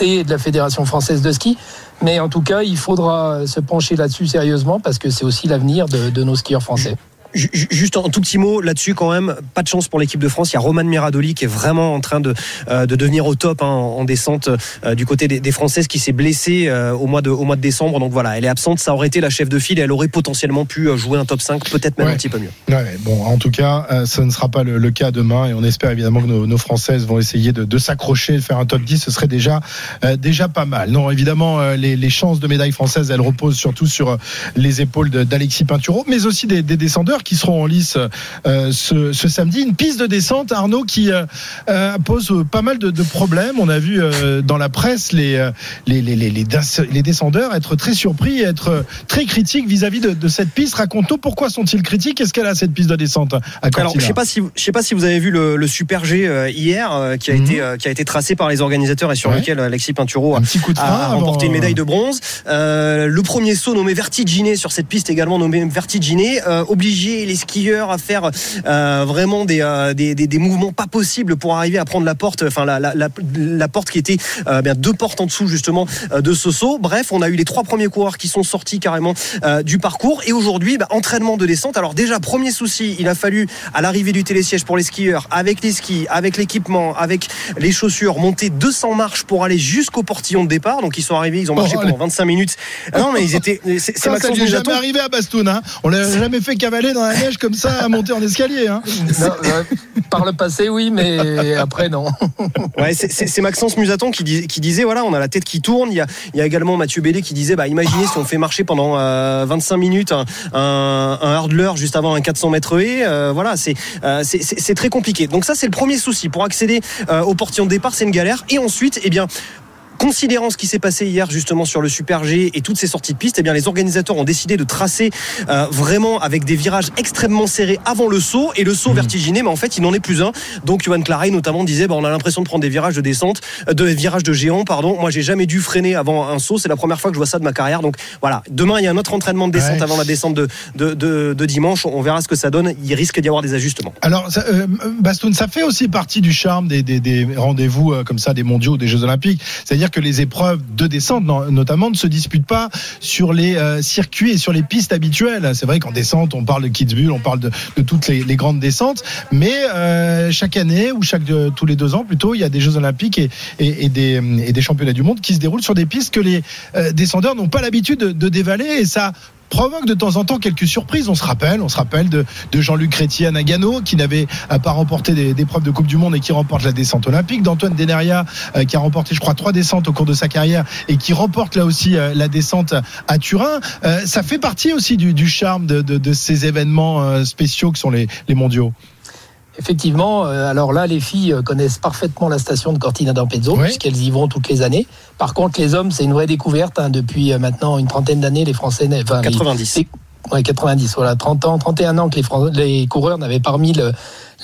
et de la Fédération française de ski. Mais en tout cas, il faudra se pencher là-dessus sérieusement parce que c'est aussi l'avenir de nos skieurs français. Ju- ju- Juste un tout petit mot là-dessus quand même, pas de chance pour l'équipe de France. Il y a Roman Miradoli qui est vraiment en train de, euh, de devenir au top hein, en en descente euh, du côté des, des Françaises qui s'est blessée euh, au, mois de, au mois de décembre. Donc voilà, elle est absente, ça aurait été la chef de file et elle aurait potentiellement pu jouer un top 5, peut-être même Ouais. un petit peu mieux. Ouais, bon, en tout cas, ce ne sera pas le, le cas demain et on espère évidemment que nos, nos Françaises vont essayer de, de s'accrocher, de faire un top 10. Ce serait déjà, déjà pas mal. Non, évidemment, les, les chances de médaille française, elles reposent surtout sur les épaules d'Alexis Pinturo, mais aussi des, des descendeurs qui seront en lice euh, ce, ce samedi. Une piste de descente, Arnaud, qui euh, euh, pose euh, pas mal de, de problèmes. On a vu euh, dans la presse les, les, les, les, les, des- les descendeurs être très surpris, et être très critiques vis-à-vis de, de cette piste. Raconte-nous pourquoi sont-ils critiques Qu'est-ce qu'elle a cette piste de descente à Alors, je sais pas si je sais pas si vous avez vu le, le Super G hier qui a Mhm. été qui a été tracé par les organisateurs et sur Ouais. lequel Alexis Pinturo a, un petit coup de frein a remporté une médaille de bronze. Le premier saut nommé vertiginé sur cette piste également nommé vertiginé, euh, les skieurs à faire euh, vraiment des, euh, des, des, des mouvements pas possibles pour arriver à prendre la porte, enfin la, la, la, la porte qui était euh, bien deux portes en dessous justement de ce saut. Bref, on a eu les trois premiers coureurs qui sont sortis carrément du parcours et aujourd'hui bah, entraînement de descente. Alors déjà premier souci, il a fallu à l'arrivée du télésiège pour les skieurs, avec les skis, avec l'équipement, avec les chaussures, monter 200 marches pour aller jusqu'au portillon de départ. Donc ils sont arrivés, ils ont marché Oh, pendant 25 minutes. Non mais ils étaient, c'est Ça, ça jamais arrivé à Bastoun. Hein. On l'a jamais fait cavaler dans la neige comme ça à monter en escalier. Hein. Non, euh, par le passé, oui, mais après, non. Ouais, c'est- Maxence Musaton qui, dis- qui disait voilà, on a la tête qui tourne. Il y a, il y a également Mathieu Bellé qui disait bah imaginez si on fait marcher pendant euh, 25 minutes un, un, juste avant un 400 mètres et euh, voilà, c'est euh, très compliqué. Donc ça c'est le premier souci pour accéder euh, au portillon de départ, c'est une galère. Et ensuite, eh bien Considérant ce qui s'est passé hier justement sur le Super G et toutes ces sorties de piste, eh bien les organisateurs ont décidé de tracer euh, vraiment avec des virages extrêmement serrés avant le saut et le saut vertiginé, mais en fait il n'en est plus un. Donc Johan Claret notamment disait, bah, on a l'impression de prendre des virages de descente, euh, de virages de géant, pardon. Moi j'ai jamais dû freiner avant un saut, c'est la première fois que je vois ça de ma carrière. Donc voilà, demain il y a un autre entraînement de descente Ouais. avant la descente de, de, de, de dimanche. On verra ce que ça donne. Il risque d'y avoir des ajustements. Alors, ça, euh, Bastoun, ça fait aussi partie du charme des, des, des rendez-vous euh, comme ça, des mondiaux, des Jeux Olympiques. C'est-à-dire que les épreuves de descente, notamment, ne se disputent pas sur les euh, circuits et sur les pistes habituelles. C'est vrai qu'en descente, on parle de Kitzbühel, on parle de, toutes les, grandes descentes, mais euh, chaque année ou chaque euh, tous les deux ans, plutôt, il y a des Jeux Olympiques et des championnats du monde qui se déroulent sur des pistes que les euh, descendeurs n'ont pas l'habitude de, de dévaler et ça provoque de temps en temps quelques surprises. On se rappelle, on se rappelle de, de Jean-Luc Chrétien à Nagano qui n'avait euh, pas remporté des, des preuves de Coupe du Monde et qui remporte la descente olympique, d'Antoine Deneria euh, qui a remporté, je crois, trois descentes au cours de sa carrière et qui remporte là aussi euh, la descente à Turin. Euh, ça fait partie aussi du, du charme de, de, de ces événements euh, spéciaux que sont les, les mondiaux. Effectivement, euh, alors là, les filles euh, connaissent parfaitement la station de Cortina d'Ampezzo, Oui. puisqu'elles y vont toutes les années. Par contre, les hommes, c'est une vraie découverte. hein. Depuis euh, maintenant une trentaine d'années, les Français, enfin, les- 90. les- ouais, 90, voilà, 30 ans, 31 ans que les, les coureurs n'avaient pas remis le-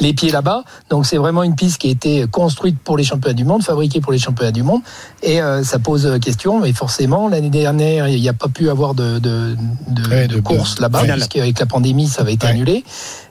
les pieds là-bas. Donc c'est vraiment une piste qui a été construite pour les championnats du monde, fabriquée pour les championnats du monde. Et euh, ça pose question, mais forcément, l'année dernière, il n'y a pas pu avoir de, de, de, Ouais, de de- course là-bas, finale. puisqu'avec la pandémie, ça avait été Ouais. annulé.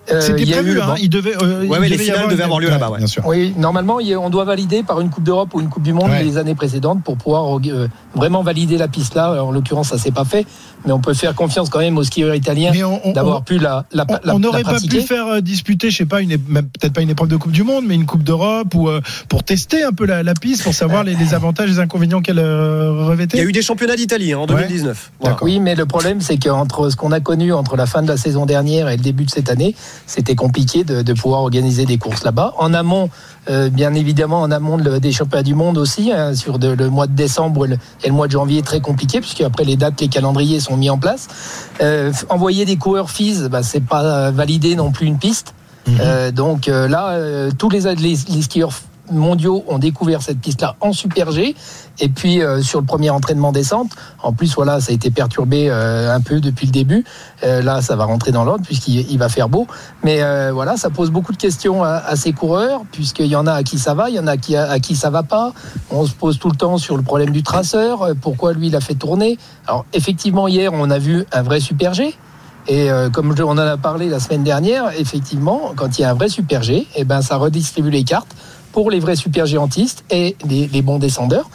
Euh, C'était il y a eu prévu, hein, il devait. euh, Ouais, ouais, les devait finales avoir devaient avoir lieu là-bas, ouais. Bien sûr. Oui, normalement, on doit valider par une Coupe d'Europe ou une Coupe du Monde Ouais. les années précédentes pour pouvoir euh, vraiment valider la piste là. En l'occurrence, ça s'est pas fait, mais on peut faire confiance quand même aux skieurs italiens Mais d'avoir pu la, la, On- la- on n'aurait pas pu faire euh, disputer, je sais pas, une même peut-être pas une épreuve de Coupe du Monde, mais une Coupe d'Europe ou euh, pour tester un peu la, la piste, pour savoir les, les avantages et les inconvénients qu'elle euh, Il y revêtait. a eu des championnats d'Italie hein, en 2019. Voilà. D'accord. Oui, mais le problème, c'est qu'entre ce qu'on a connu entre la fin de la saison dernière et le début de cette année, c'était compliqué de, de pouvoir organiser des courses là-bas. En amont, euh, bien évidemment, en amont de- des championnats du monde aussi, hein, sur de- le mois de décembre et le, et le mois de janvier, très compliqué, puisque après les dates, les calendriers sont mis en place. Euh, envoyer des coureurs FIS, bah, c'est pas valider non plus une piste. Euh, donc euh, là, euh, tous les, skieurs mondiaux ont découvert cette piste-là en Super G. Et puis sur le premier entraînement descente, en plus voilà, ça a été perturbé un peu depuis le début. Là, ça va rentrer dans l'ordre puisqu'il il va faire beau. Mais voilà, ça pose beaucoup de questions à, à ces coureurs puisqu'il y en a à qui ça va, il y en a à qui, à qui ça va pas. On se pose tout le temps sur le problème du traceur. Pourquoi lui il a fait tourner Alors effectivement hier, on a vu un vrai Super G. Et euh, comme on en a parlé la semaine dernière, effectivement, quand il y a un vrai super G, eh ben, ça redistribue les cartes pour les vrais super géantistes et les bons descendeurs.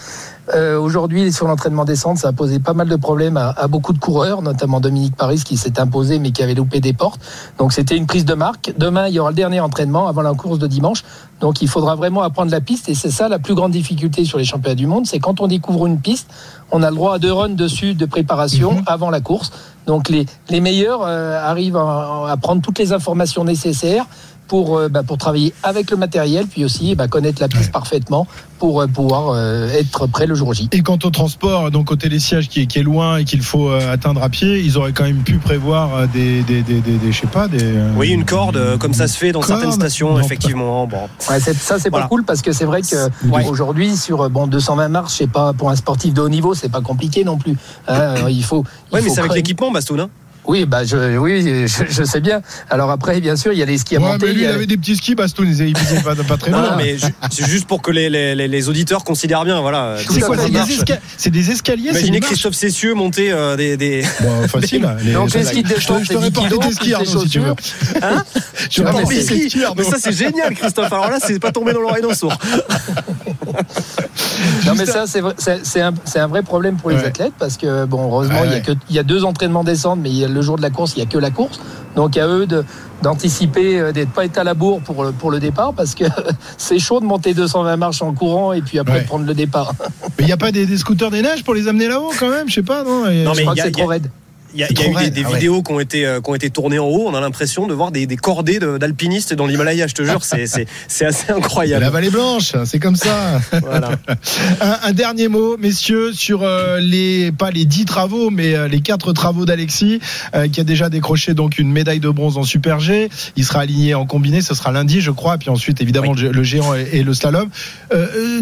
Euh, Aujourd'hui, sur l'entraînement descente, ça a posé pas mal de problèmes à, à beaucoup de coureurs, notamment Dominique Paris qui s'est imposé mais qui avait loupé des portes. Donc c'était une prise de marque. Demain, il y aura le dernier entraînement avant la course de dimanche. Donc il faudra vraiment apprendre la piste et c'est ça la plus grande difficulté sur les championnats du monde, c'est quand on découvre une piste, on a le droit à deux runs dessus de préparation avant la course. Donc les, les meilleurs euh, arrivent à, à prendre toutes les informations nécessaires pour, euh, bah, pour travailler avec le matériel, puis aussi bah, connaître la piste parfaitement pour euh, pouvoir euh, être prêt le jour J. Et quant au transport, donc au télésiège qui est, qui est loin et qu'il faut euh, atteindre à pied, ils auraient quand même pu prévoir des, des, des, des, des- je sais pas, des. euh, Oui, une corde, euh, comme ça se fait dans Corde certaines stations, Non, effectivement. Bon. Ouais, c'est- ça c'est Voilà. pas cool parce que c'est vrai que Ouais. aujourd'hui sur bon 220 marches, c'est pas pour un sportif de haut niveau, c'est pas compliqué non plus. Euh, il faut. Ouais, mais c'est avec l'équipement, Bastoun. hein. Oui, bah je, oui, je, je sais bien. Alors après, bien sûr, il y a les skis à Ouais, monter. mais lui, il y il a- avait des petits skis, Bastoun, ils étaient pas, pas très Non, non, mais c'est juste pour que les, les, les- les auditeurs considèrent bien. Voilà. C'est quoi, c'est marche. des, esca- c'est des escaliers c'est Imaginez Christophe Cessieux monter euh, des, des... Bon, facile. les- Donc, les je- skis de je t'aurais 10 porté tes skis, Arnaud, si tu veux. Hein Je t'aurais mais porté si. tes skis, Arnaud. Mais ça c'est génial Christophe. Alors là c'est pas tombé dans l'oreille d'un sourd. Non mais ça c'est un, c'est un vrai problème pour les athlètes parce que bon heureusement il y a ouais. que il y a deux entraînements descente mais il y a le jour de la course il y a que la course donc à eux de d'anticiper euh, d'être pas être à la bourre pour le, pour le départ parce que c'est chaud de monter 220 marches en courant et puis après Ouais. prendre le départ. Mais il n'y a pas des, des scooters des neiges pour les amener là-haut quand même, je sais pas, non Je mais crois que c'est trop raide. Il y a, y eu des, raide, des ah ouais. vidéos qui ont été euh, qui ont été tournées en haut. On a l'impression de voir des, des cordées de- d'alpinistes dans l'Himalaya. Je te jure, c'est assez la incroyable. vallée blanche, c'est comme ça. Voilà. un, un dernier mot, messieurs, sur euh, les pas les dix travaux, mais euh, les quatre travaux d'Alexis, qui a déjà décroché donc une médaille de bronze en Super G. Il sera aligné en combiné, ce sera lundi, je crois. Puis ensuite, évidemment, le- le géant et, et le slalom.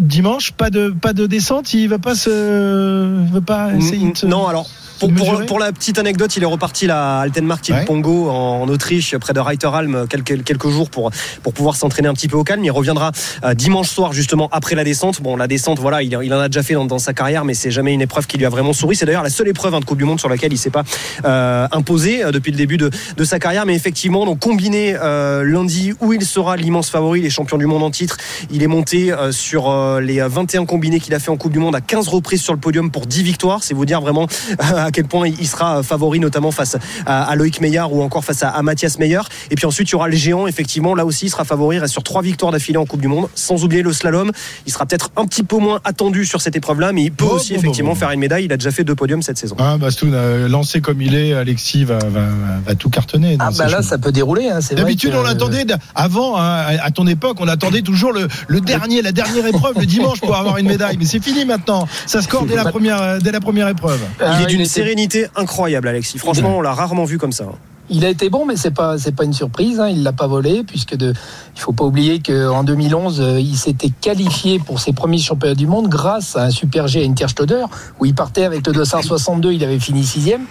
Dimanche, pas de pas de descente? Il va pas se, il veut pas essayer. de Non, alors. Pour, pour- pour la petite anecdote, il est reparti là, à Altenmarkt Ouais. Pongo en, en Autriche, près de Reiteralm, quelques, quelques jours pour, pour pouvoir s'entraîner un petit peu au calme. Il reviendra euh, dimanche soir, justement, après la descente. Bon, la descente, voilà, il, il en a déjà fait dans, dans sa carrière, mais c'est jamais une épreuve qui lui a vraiment souri. C'est d'ailleurs la seule épreuve hein, de Coupe du Monde sur laquelle il s'est pas euh, imposé euh, depuis le début de, de sa carrière. Mais effectivement, donc combiné euh, lundi, où il sera l'immense favori, les champions du monde en titre. Il est monté euh, sur euh, les 21 combinés qu'il a fait en Coupe du Monde à 15 reprises sur le podium pour 10 victoires. C'est vous dire vraiment à quel point il sera euh, favori, notamment face à, à Loïc Meillard ou encore face à, à Mathias Meyer. Et puis ensuite, il y aura le géant, effectivement, là aussi, il sera favori, il reste sur trois victoires d'affilée en Coupe du Monde. Sans oublier le slalom, il sera peut-être un petit peu moins attendu sur cette épreuve-là, mais il peut Bon, aussi bon, effectivement bon, bon. faire une médaille. Il a déjà fait deux podiums cette saison. Ah, Bastoun, euh, lancé comme il est, Alexis va, va, va- tout cartonner. Ah bah là choses. ça peut dérouler hein, c'est vrai D'habitude, que- on l'attendait avant, hein, à ton époque, on attendait toujours le, le dernier, la dernière épreuve, le dimanche, pour avoir une médaille. Mais c'est fini maintenant. Ça score dès la première, euh, dès la première épreuve. Ah, il est d'une sérénité incroyable, Alexis. Franchement, on l'a rarement vu comme ça. Il a été bon, mais c'est pas c'est pas une surprise. Hein, il l'a pas volé puisque de, il faut pas oublier qu'en 2011, euh, il s'était qualifié pour ses premiers championnats du monde grâce à un super G à Interstoder où il partait avec le 262, il avait fini sixième.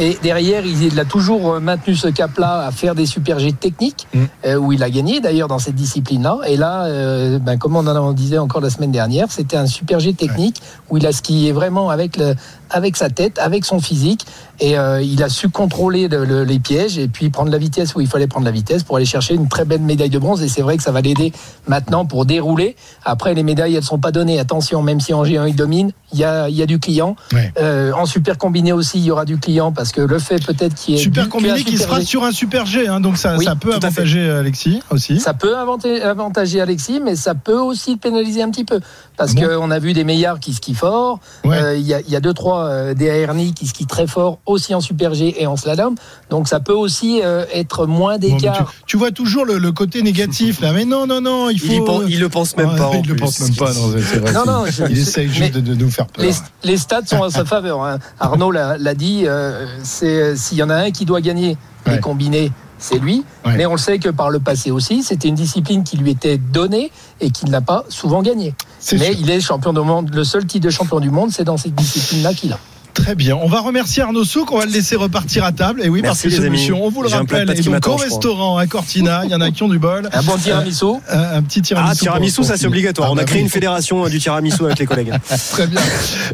Et derrière, il a toujours euh, maintenu ce cap-là à faire des super G techniques, Mm. euh, où il a gagné d'ailleurs dans cette discipline-là. Et là, euh, ben, comme on en disait encore la semaine dernière, c'était un super G technique où il a skié vraiment avec, le, avec sa tête, avec son physique. Et euh, il a su contrôler le- le- les pièges et puis prendre la vitesse où il fallait prendre la vitesse pour aller chercher une très belle médaille de bronze. Et c'est vrai que ça va l'aider maintenant pour dérouler. Après, les médailles, elles sont pas données. Attention, même si en G1 il domine, il y a, il y a du client. Ouais. Euh, en super combiné aussi, il y aura du client parce que le fait peut-être qu'il ait Super combiné qui sera sur un super G, hein, donc ça, Oui, ça peut avantager Alexis aussi. ça peut avantager Alexis, mais ça peut aussi le pénaliser un petit peu. Parce Bon. qu'on a vu des meilleurs qui skient fort. Ouais. Euh, Il y, a, il y a deux, trois des ARNI qui skient très fort, aussi en Super G et en slalom. Donc ça peut aussi euh, être moins Bon, d'écart. tu, tu vois toujours le, le côté négatif là, mais non, non, non, il faut. Il, y pense, il le pense même Ah, pas. il le pense même pas, non, c'est- c'est vrai. Non, qu'il- non, je- il essaye juste de, de nous faire peur. Les, les stats sont à sa faveur. hein. Arnaud l'a dit, euh, c'est euh, s'il y en a un qui doit gagner Ouais. les combinés, c'est lui. Ouais. Mais on le sait que par le passé aussi, c'était une discipline qui lui était donnée et qu'il n'a pas souvent gagné. C'est Mais sûr. il est champion du monde. Le seul titre de champion du monde, c'est dans cette discipline-là qu'il a. Très bien. On va remercier Arnaud Souk. On va le laisser repartir à table. Et oui, Merci, parce que les c'est amis. monsieur, on vous le rappelle, pâtes est donc au restaurant à Cortina. Il y en a qui ont du bol. Un bon tiramisu. Un, un petit tiramisu. Ah, tiramisu, ça c'est obligatoire. Ah, On a bah créé oui. une fédération euh, du tiramisu avec les collègues. Très bien.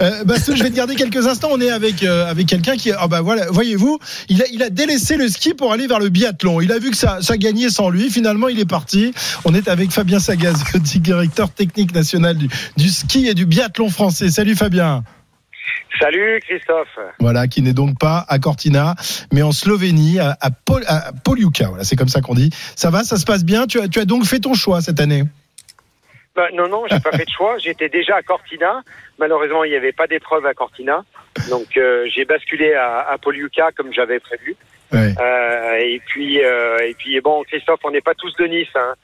Euh, Bastou, je vais te garder quelques instants. On est avec euh, avec quelqu'un qui, ah bah voilà, voyez-vous, il a il a délaissé le ski pour aller vers le biathlon. Il a vu que ça ça gagnait sans lui. Finalement, il est parti. On est avec Fabien Sagaz, directeur technique national du, du ski et du biathlon français. Salut Fabien. Salut Christophe. Voilà, qui n'est donc pas à Cortina, mais en Slovénie, à, à, Pol- à Poliuka. Voilà, c'est comme ça qu'on dit. Ça va, ça se passe bien? Tu as tu as donc fait ton choix cette année? Bah, non, non, j'ai pas fait de choix. J'étais déjà à Cortina. Malheureusement, il n'y avait pas d'épreuve à Cortina. Donc, euh, j'ai basculé à, à Poliuka comme j'avais prévu. Euh, et puis, euh, et puis, bon, Christophe, on n'est pas tous de Nice. Hein.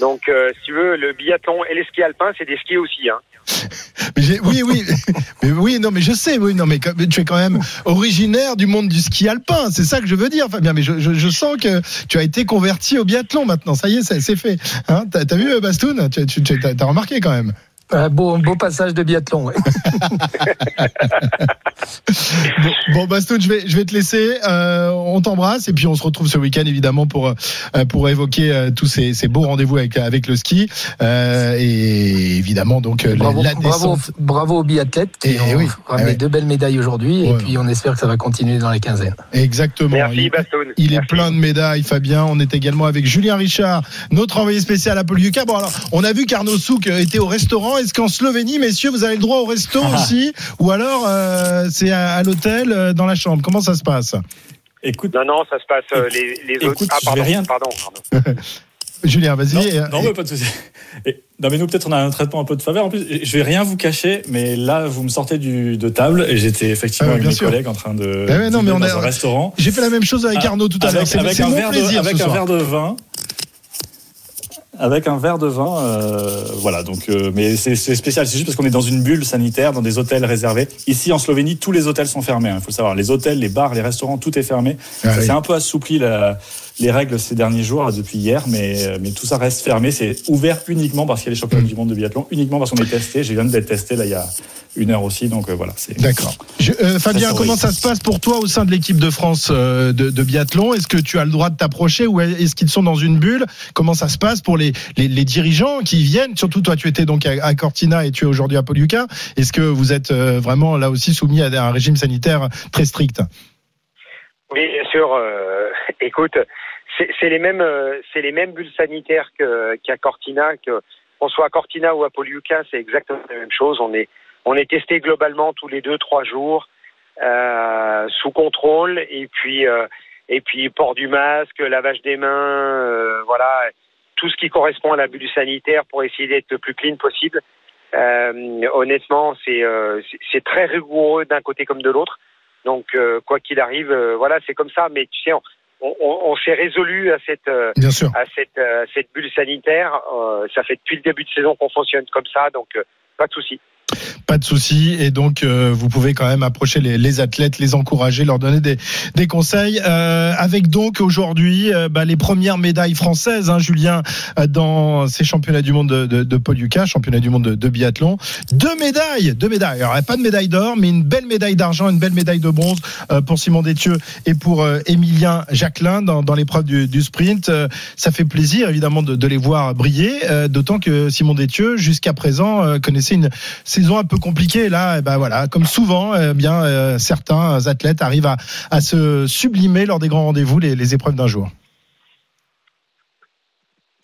Donc, euh, si tu veux, le biathlon et les skis alpins, c'est des skis aussi. Hein. Mais oui, oui, mais oui, non, mais je sais, oui, non, mais tu es quand même originaire du monde du ski alpin, c'est ça que je veux dire, Fabien. Mais je, je, je sens que tu as été converti au biathlon maintenant. Ça y est, c'est fait. Hein t'as, t'as vu, euh, Bastoun? Tu, tu, tu- t'as, t'as remarqué quand même. Un beau, beau passage de biathlon. ouais. Bon, bon, Bastoun, je vais, je vais te laisser. Euh, on t'embrasse et puis on se retrouve ce week-end évidemment pour euh, pour évoquer euh, tous ces, ces beaux rendez-vous avec avec le ski euh, et évidemment donc la- Bravo, la, bravo, descente. bravo aux biathlètes qui Eh ont oui, ramené eh oui. deux belles médailles aujourd'hui. Ouais. Et puis on espère que ça va continuer dans les quinzaines. Exactement. Merci, Il- Bastoun. Il est Merci. plein de médailles, Fabien. On est également avec Julien Richard, notre envoyé spécial à Poliuka. Bon, alors, on a vu qu'Arnaud Souk était au restaurant. Est-ce qu'en Slovénie, messieurs, vous avez le droit au resto aussi Ou alors, euh, c'est à, à l'hôtel, euh, dans la chambre Comment ça se passe Écoute, Non, non, ça se passe euh, les, les autres. Écoute, Ah, je pardon, vais rien- pardon, pardon. Julien, non, vas-y. Et- non, mais pas de souci. Et- Non, mais nous, peut-être, on a un traitement un peu de faveur. En plus, je vais rien vous cacher, mais là, vous me sortez du, de table et j'étais effectivement Ah, avec mes sûr. collègues en train de. Eh ouais, non, mais on dans est- un restaurant. J'ai fait la même chose avec Arnaud tout à l'heure. Avec, un, mon verre de, plaisir avec ce un soir. verre de vin. Avec un verre de vin, euh, voilà. Donc, euh, mais c'est c'est spécial. C'est juste parce qu'on est dans une bulle sanitaire, dans des hôtels réservés. Ici, en Slovénie, tous les hôtels sont fermés. Il faut le savoir. Les hôtels, les bars, les restaurants, tout est fermé. Ah oui. s'est un peu assoupli la- les règles ces derniers jours, depuis hier, mais, euh, mais tout ça reste fermé. C'est ouvert uniquement parce qu'il y a les championnats du monde de biathlon, uniquement parce qu'on est testé. J'ai viens d'être testé là il y a une heure aussi, donc euh, voilà. D'accord. Euh, Fabien, comment ça se passe pour toi au sein de l'équipe de France euh, de, de biathlon? Est-ce que tu as le droit de t'approcher ou est-ce qu'ils sont dans une bulle? Comment ça se passe pour les, les, les dirigeants qui viennent? Surtout toi, tu étais donc à, à Cortina et tu es aujourd'hui à Poliuka. Est-ce que vous êtes euh, vraiment là aussi soumis à un régime sanitaire très strict? Oui, bien sûr. euh, écoute, c'est les mêmes, euh, c'est les mêmes bulles sanitaires qu'à Cortina. Que qu'on soit à Cortina ou à Poliuka, c'est exactement la même chose. On est, on est testé globalement tous les deux, trois jours, euh, sous contrôle, et puis, euh, et puis port du masque, lavage des mains, euh, voilà, tout ce qui correspond à la bulle sanitaire pour essayer d'être le plus clean possible. Euh, honnêtement, c'est euh, c'est- c'est très rigoureux d'un côté comme de l'autre. Donc, quoi qu'il arrive, voilà, c'est comme ça. Mais tu sais, on, on s'est résolu à cette, euh, Bien sûr. à cette, euh, cette bulle sanitaire. Euh, ça fait depuis le début de saison qu'on fonctionne comme ça, donc euh, pas de souci. Pas de souci. Et donc, euh, vous pouvez quand même approcher les, les athlètes, les encourager, leur donner des, des conseils. Euh, avec donc aujourd'hui euh, bah, les premières médailles françaises, hein, Julien, euh, dans ces championnats du monde de, de, de Paul Lucas, championnat du monde de, de biathlon. Deux médailles, deux médailles. Alors, pas de médaille d'or, mais une belle médaille d'argent, une belle médaille de bronze euh, pour Simon Détieux et pour Émilien Jacquelin dans, dans l'épreuve du, du sprint. Ça fait plaisir, évidemment, de, les voir briller, d'autant que Simon Détieux, jusqu'à présent, connaissait une saison un peu compliquée. Là, eh ben voilà, comme souvent, eh bien euh, certains athlètes arrivent à, se sublimer lors des grands rendez-vous, les, épreuves d'un jour.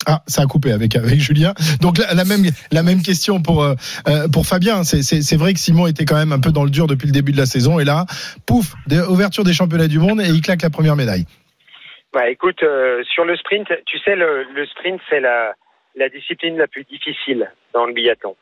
Ah, ça a coupé avec avec Julien. Donc la, même la même question pour euh, euh, pour Fabien. C'est vrai que Simon était quand même un peu dans le dur depuis le début de la saison et là, pouf, ouverture des championnats du monde et il claque la première médaille. Bah écoute, sur le sprint, tu sais, le, le sprint, c'est la, la discipline la plus difficile dans le biathlon.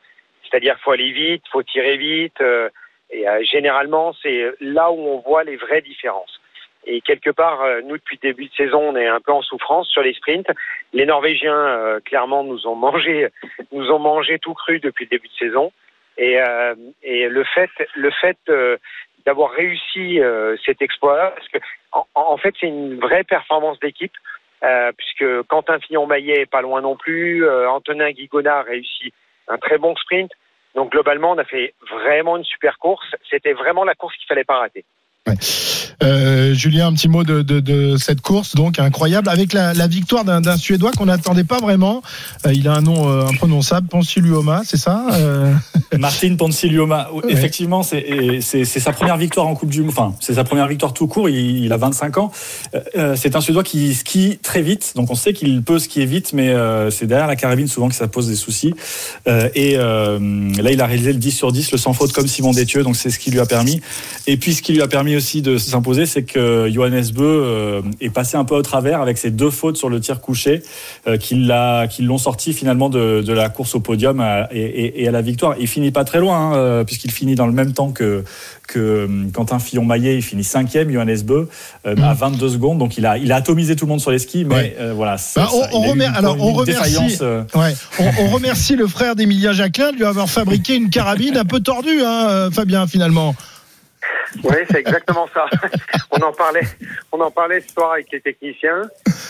C'est-à-dire, faut aller vite, faut tirer vite, euh, et euh, généralement, c'est là où on voit les vraies différences. Et quelque part, euh, nous, depuis le début de saison, on est un peu en souffrance sur les sprints. Les Norvégiens, euh, clairement, nous ont mangé, nous ont mangé tout cru depuis le début de saison. Et, euh, le fait, le fait euh, d'avoir réussi euh, cet exploit, parce que en, fait, c'est une vraie performance d'équipe, euh, puisque Quentin Fillon-Maillet est pas loin non plus, euh, Antonin Guigona a réussi un très bon sprint. Donc globalement, on a fait vraiment une super course. C'était vraiment la course qu'il fallait pas rater. Euh, Julien, un petit mot de, de, de cette course, donc incroyable, avec la, la victoire d'un Suédois qu'on n'attendait pas vraiment. Euh, il a un nom euh, imprononçable, Ponsiluoma, c'est ça euh, Martin Ponsiluoma, Ouais. effectivement, c'est sa première victoire en Coupe du Monde. Enfin, c'est sa première victoire tout court. Il, il a 25 ans. C'est un Suédois qui skie très vite, donc on sait qu'il peut skier vite, mais c'est derrière la carabine souvent que ça pose des soucis. Et là, il a réalisé le 10 sur 10, le sans faute comme Simon Détieux, donc c'est ce qui lui a permis. Et puis, ce qui lui a permis aussi de s'imposer, c'est que Johannes Beu euh, est passé un peu au travers avec ses deux fautes sur le tir couché, euh, qui l'ont sorti finalement de, de la course au podium à- et, et- et à la victoire. Il finit pas très loin, hein, euh, puisqu'il finit dans le même temps que, que Quentin Fillon-Maillet. Il finit cinquième, Johannes Beu, euh, à 22 secondes. Donc, il a, il a atomisé tout le monde sur les skis, mais Ouais. euh, voilà. Bah, on- ça, on il a eu remer- une- alors, on une remercie- défaillance, euh, Ouais. On, on remercie le frère d'Emilien Jacquelin de lui avoir fabriqué une carabine un peu tordue, hein, Fabien, finalement. Oui, c'est exactement ça. on en parlait, on en parlait ce soir avec les techniciens,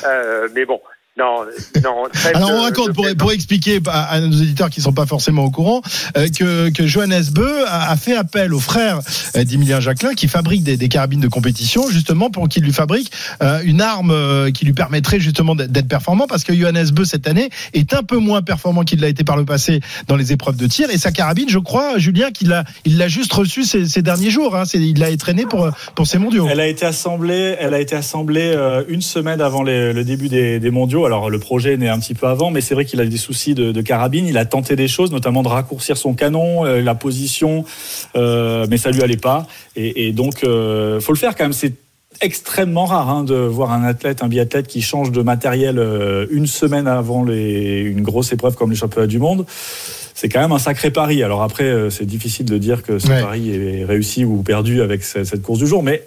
euh, mais bon, non, non. Alors de- on raconte pour, expliquer à, à nos éditeurs qui sont pas forcément au courant euh, que, que Johannes Beu a, a fait appel au frère euh, d'Emilien Jacquelin qui fabrique des, des carabines de compétition justement pour qu'il lui fabrique euh, une arme euh, qui lui permettrait justement d'être performant parce que Johannes Beu cette année est un peu moins performant qu'il l'a été par le passé dans les épreuves de tir et sa carabine je crois Julien qu'il l'a il l'a juste reçue ces, ces derniers jours hein, C'est- il l'a entraîné pour pour ses mondiaux. Elle a été assemblée, elle a été assemblée euh, une semaine avant les- le début des, des mondiaux. Alors le projet est né un petit peu avant, mais c'est vrai qu'il a des soucis de, de carabine. Il a tenté des choses, notamment de raccourcir son canon, euh, la position, euh, mais ça lui allait pas. Et, et donc, euh, faut le faire quand même. C'est extrêmement rare hein, de voir un athlète, un biathlète qui change de matériel euh, une semaine avant les, une grosse épreuve comme les championnats du monde. C'est quand même un sacré pari. Alors après, c'est difficile de dire que ce Ouais. pari est réussi ou perdu avec ce- cette course du jour, mais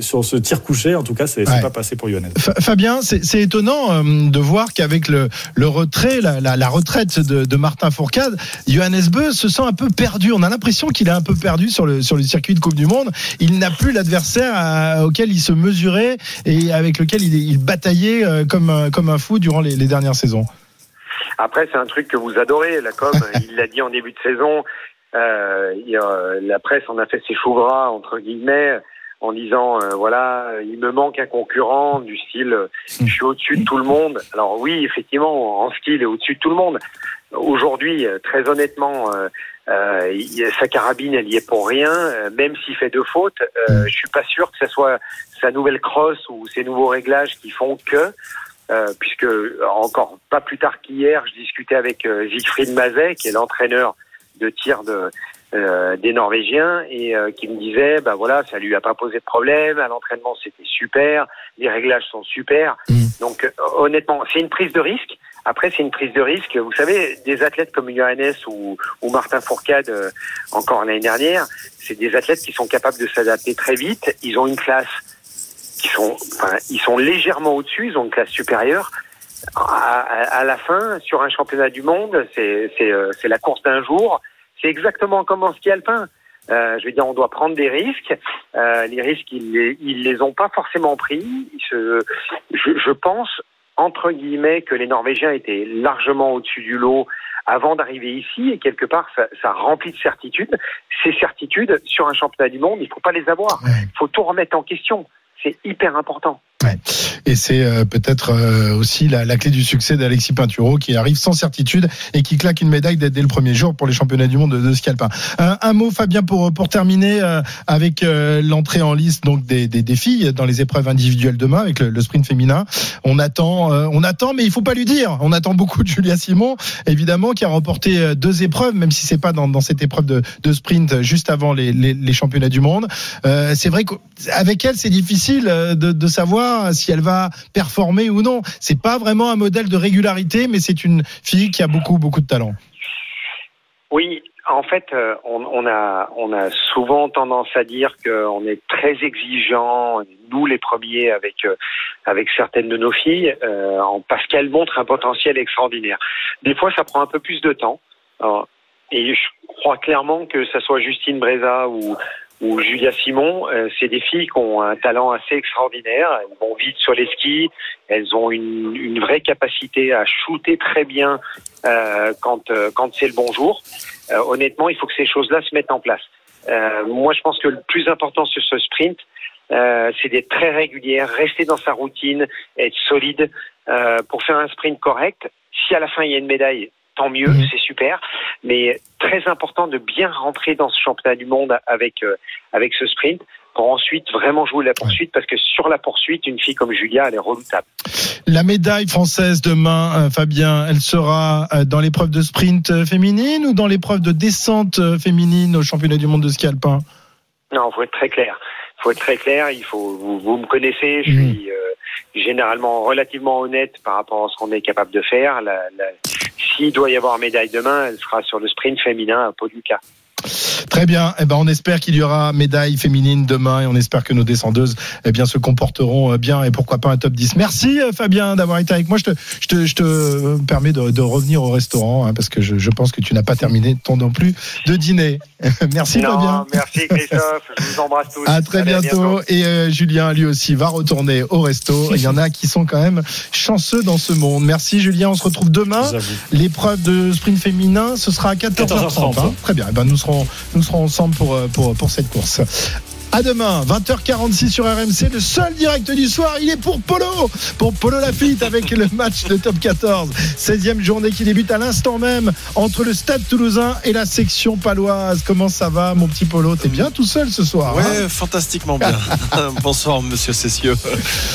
sur ce tir couché, en tout cas, c'est c'est Ouais. pas passé pour Johannes. Fa- Fabien, c'est c'est étonnant euh, de voir qu'avec le, le retrait, la, la- la retraite de, de Martin Fourcade, Johannes Beu se sent un peu perdu. On a l'impression qu'il est un peu perdu sur le, sur le circuit de Coupe du Monde. Il n'a plus l'adversaire à- auquel il se mesurait et avec lequel il, il bataillait euh, comme, un- comme un fou durant les, les dernières saisons. Après, c'est un truc que vous adorez, la com. il l'a dit en début de saison. Euh, il y a- la presse en a fait ses choux gras entre guillemets en disant euh, voilà, il me manque un concurrent du style euh, je suis au-dessus de tout le monde. Alors oui, effectivement, en ski, il est au-dessus de tout le monde. Aujourd'hui, euh, très honnêtement, euh, euh, sa carabine, elle y est pour rien. Même s'il fait deux fautes, euh, je suis pas sûr que ce soit sa nouvelle crosse ou ses nouveaux réglages qui font que. Puisque encore pas plus tard qu'hier, je discutais avec Siegfried Mazet, qui est l'entraîneur de tir de, euh, des Norvégiens, et euh, qui me disait, bah voilà, ça lui a pas posé de problème, à l'entraînement c'était super, les réglages sont super. Mm. Donc euh, honnêtement, c'est une prise de risque. Après, c'est une prise de risque. Vous savez, des athlètes comme Johannes ou, ou Martin Fourcade, encore l'année dernière, c'est des athlètes qui sont capables de s'adapter très vite. Ils ont une classe qui sont, enfin, ils sont légèrement au-dessus, ils ont une classe supérieure. À, à- à la fin, sur un championnat du monde, c'est c'est, c'est la course d'un jour. C'est exactement comme en ski alpin. Euh, je veux dire, on doit prendre des risques. Euh, les risques, ils les, ils les ont pas forcément pris. Je, je pense, entre guillemets, que les Norvégiens étaient largement au-dessus du lot avant d'arriver ici, et quelque part, ça, ça remplit de certitudes. Ces certitudes, sur un championnat du monde, il faut pas les avoir. Il faut tout remettre en question. C'est hyper important. Et c'est euh, peut-être euh, aussi la, la clé du succès d'Alexis Pinturo qui arrive sans certitude et qui claque une médaille dès, le premier jour pour les championnats du monde de, de ski alpin. Un, un mot, Fabien, pour, pour terminer euh, avec euh, l'entrée en liste donc des, des, des filles dans les épreuves individuelles demain avec le, sprint féminin. On attend, euh, on attend, mais il faut pas lui dire. On attend beaucoup de Julia Simon, évidemment, qui a remporté euh, deux épreuves, même si c'est pas dans, dans cette épreuve de, de sprint juste avant les, les, les championnats du monde. C'est vrai qu'avec elle, c'est difficile de, de savoir si elle va performer ou non. C'est pas vraiment un modèle de régularité, mais c'est une fille qui a beaucoup beaucoup de talent. Oui, en fait, euh, on, a, on a souvent tendance à dire qu'on est très exigeant, nous les premiers, avec, euh, avec certaines de nos filles, euh, parce qu'elles montrent un potentiel extraordinaire. Des fois, ça prend un peu plus de temps. Alors, et je crois clairement que ça soit Justine Breza ou, ou Julia Simon, euh, c'est des filles qui ont un talent assez extraordinaire. Elles vont vite sur les skis, elles ont une, vraie capacité à shooter très bien euh, quand, euh, quand c'est le bon jour. Euh, honnêtement, il faut que ces choses-là se mettent en place. Moi, je pense que le plus important sur ce sprint, c'est d'être très régulière, rester dans sa routine, être solide pour faire un sprint correct. Si à la fin il y a une médaille, tant mieux, Mhm. c'est super. Mais très important de bien rentrer dans ce championnat du monde avec euh, avec ce sprint pour ensuite vraiment jouer la poursuite parce que sur la poursuite, une fille comme Julia, elle est redoutable. La médaille française demain, euh, Fabien, elle sera euh, dans l'épreuve de sprint féminine ou dans l'épreuve de descente féminine au championnat du monde de ski alpin? Non, faut être très clair. Faut être très clair. Il faut. Vous, vous me connaissez. Je Mhm. suis euh, généralement relativement honnête par rapport à ce qu'on est capable de faire. La, la- S'il doit y avoir médaille demain, elle sera sur le sprint féminin à Poluca. Très bien. Eh ben, on espère qu'il y aura médaille féminine demain et on espère que nos descendeuses, eh bien, se comporteront euh, bien et pourquoi pas un top 10. Merci, euh, Fabien, d'avoir été avec moi. Je te, je te, je te euh, permets de, de revenir au restaurant, hein, parce que je, je pense que tu n'as pas terminé ton non plus de dîner. Merci, non, Fabien. merci Christophe. je vous embrasse tous. À très Allez, bientôt. Et euh, Julien, lui aussi, va retourner au resto. Il y en a qui sont quand même chanceux dans ce monde. Merci, Julien. On se retrouve demain. L'épreuve de sprint féminin, ce sera à 14h30. 14h30, hein. Très bien. Eh ben, nous nous serons ensemble pour, euh, cette course. À demain, 20h46 sur RMC. Le seul direct du soir, il est pour Polo. Pour Polo Lafitte avec le match de top 14. 16e journée qui débute à l'instant même entre le stade toulousain et la section paloise. Comment ça va, mon petit Polo? T'es bien tout seul ce soir hein? Ouais, fantastiquement bien. Bonsoir, monsieur Cessieux.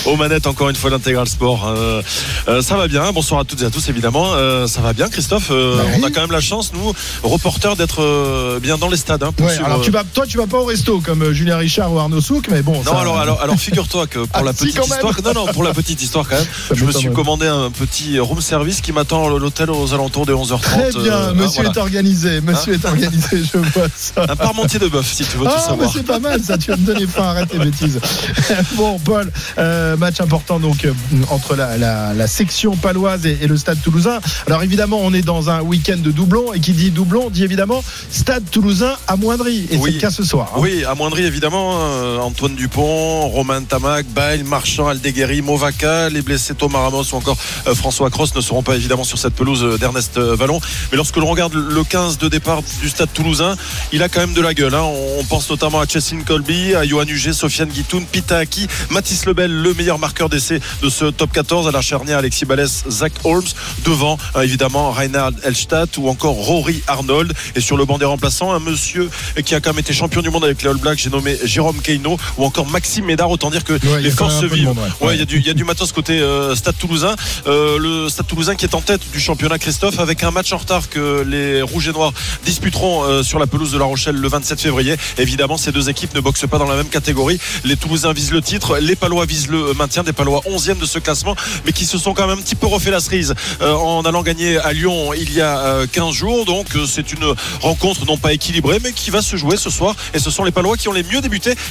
Aux manettes, encore une fois, l'intégral sport. Euh, euh, ça va bien. Bonsoir à toutes et à tous, évidemment. Euh, ça va bien, Christophe? Bah oui. On a quand même la chance, nous, reporters, d'être bien dans les stades. hein, pour Ouais, suivre, alors tu vas, toi, tu vas pas au resto comme Julien Richard ou Arnaud Souk, mais bon. Non, ça- alors, alors, alors figure-toi que pour Ah, la petite histoire, non, non, pour la petite histoire quand même, Ça je me suis commandé un petit room service qui m'attend à l'hôtel aux alentours des 11h30. Très bien, euh, monsieur voilà. est organisé, monsieur est organisé, je vois ça. Un parmentier de bœuf, si tu veux tout Ah, mais savoir. c'est pas mal ça, tu vas me donner faim, arrête tes bêtises. bon, Paul, euh, match important donc euh, entre la, la, la section paloise et, et le stade toulousain. Alors évidemment, on est dans un week-end de doublons et qui dit doublon dit évidemment stade toulousain amoindri. Et Oui. c'est le cas ce soir. hein. Oui, amoindri évidemment. Euh, Antoine Dupont, Romain Tamac, Bail, Marchand, Aldeguerri, Movaca, les blessés Thomas Ramos ou encore euh, François Cross ne seront pas évidemment sur cette pelouse euh, d'Ernest Vallon. Mais lorsque l'on regarde le 15 de départ du stade toulousain, il a quand même de la gueule. hein. On pense notamment à Chessin Colby, à Johan Huget, Sofiane Guitoun, Pita Aki, Mathis Lebel, le meilleur marqueur d'essai de ce top 14, à la charnière Alexis Balès, Zach Holmes, devant évidemment Reinhard Elstadt ou encore Rory Arnold. Et sur le banc des remplaçants, un monsieur qui a quand même été champion du monde avec les All Blacks, j'ai nommé Jérôme Keino ou encore Maxime Médard. Autant dire que Ouais, les forces de vivent. monde, ouais. Ouais, il y a du, il y a du matos côté euh, Stade Toulousain. Euh, le Stade Toulousain qui est en tête du championnat Christophe avec un match en retard que les Rouges et Noirs disputeront euh, sur la pelouse de La Rochelle le 27 février. Évidemment, ces deux équipes ne boxent pas dans la même catégorie. Les Toulousains visent le titre, les Palois visent le maintien. Des Palois 11e de ce classement, mais qui se sont quand même un petit peu refait la cerise en allant gagner à Lyon il y a euh, 15 jours. Donc c'est une rencontre non pas équilibrée, mais qui va se jouer ce soir. Et ce sont les Palois qui ont les mieux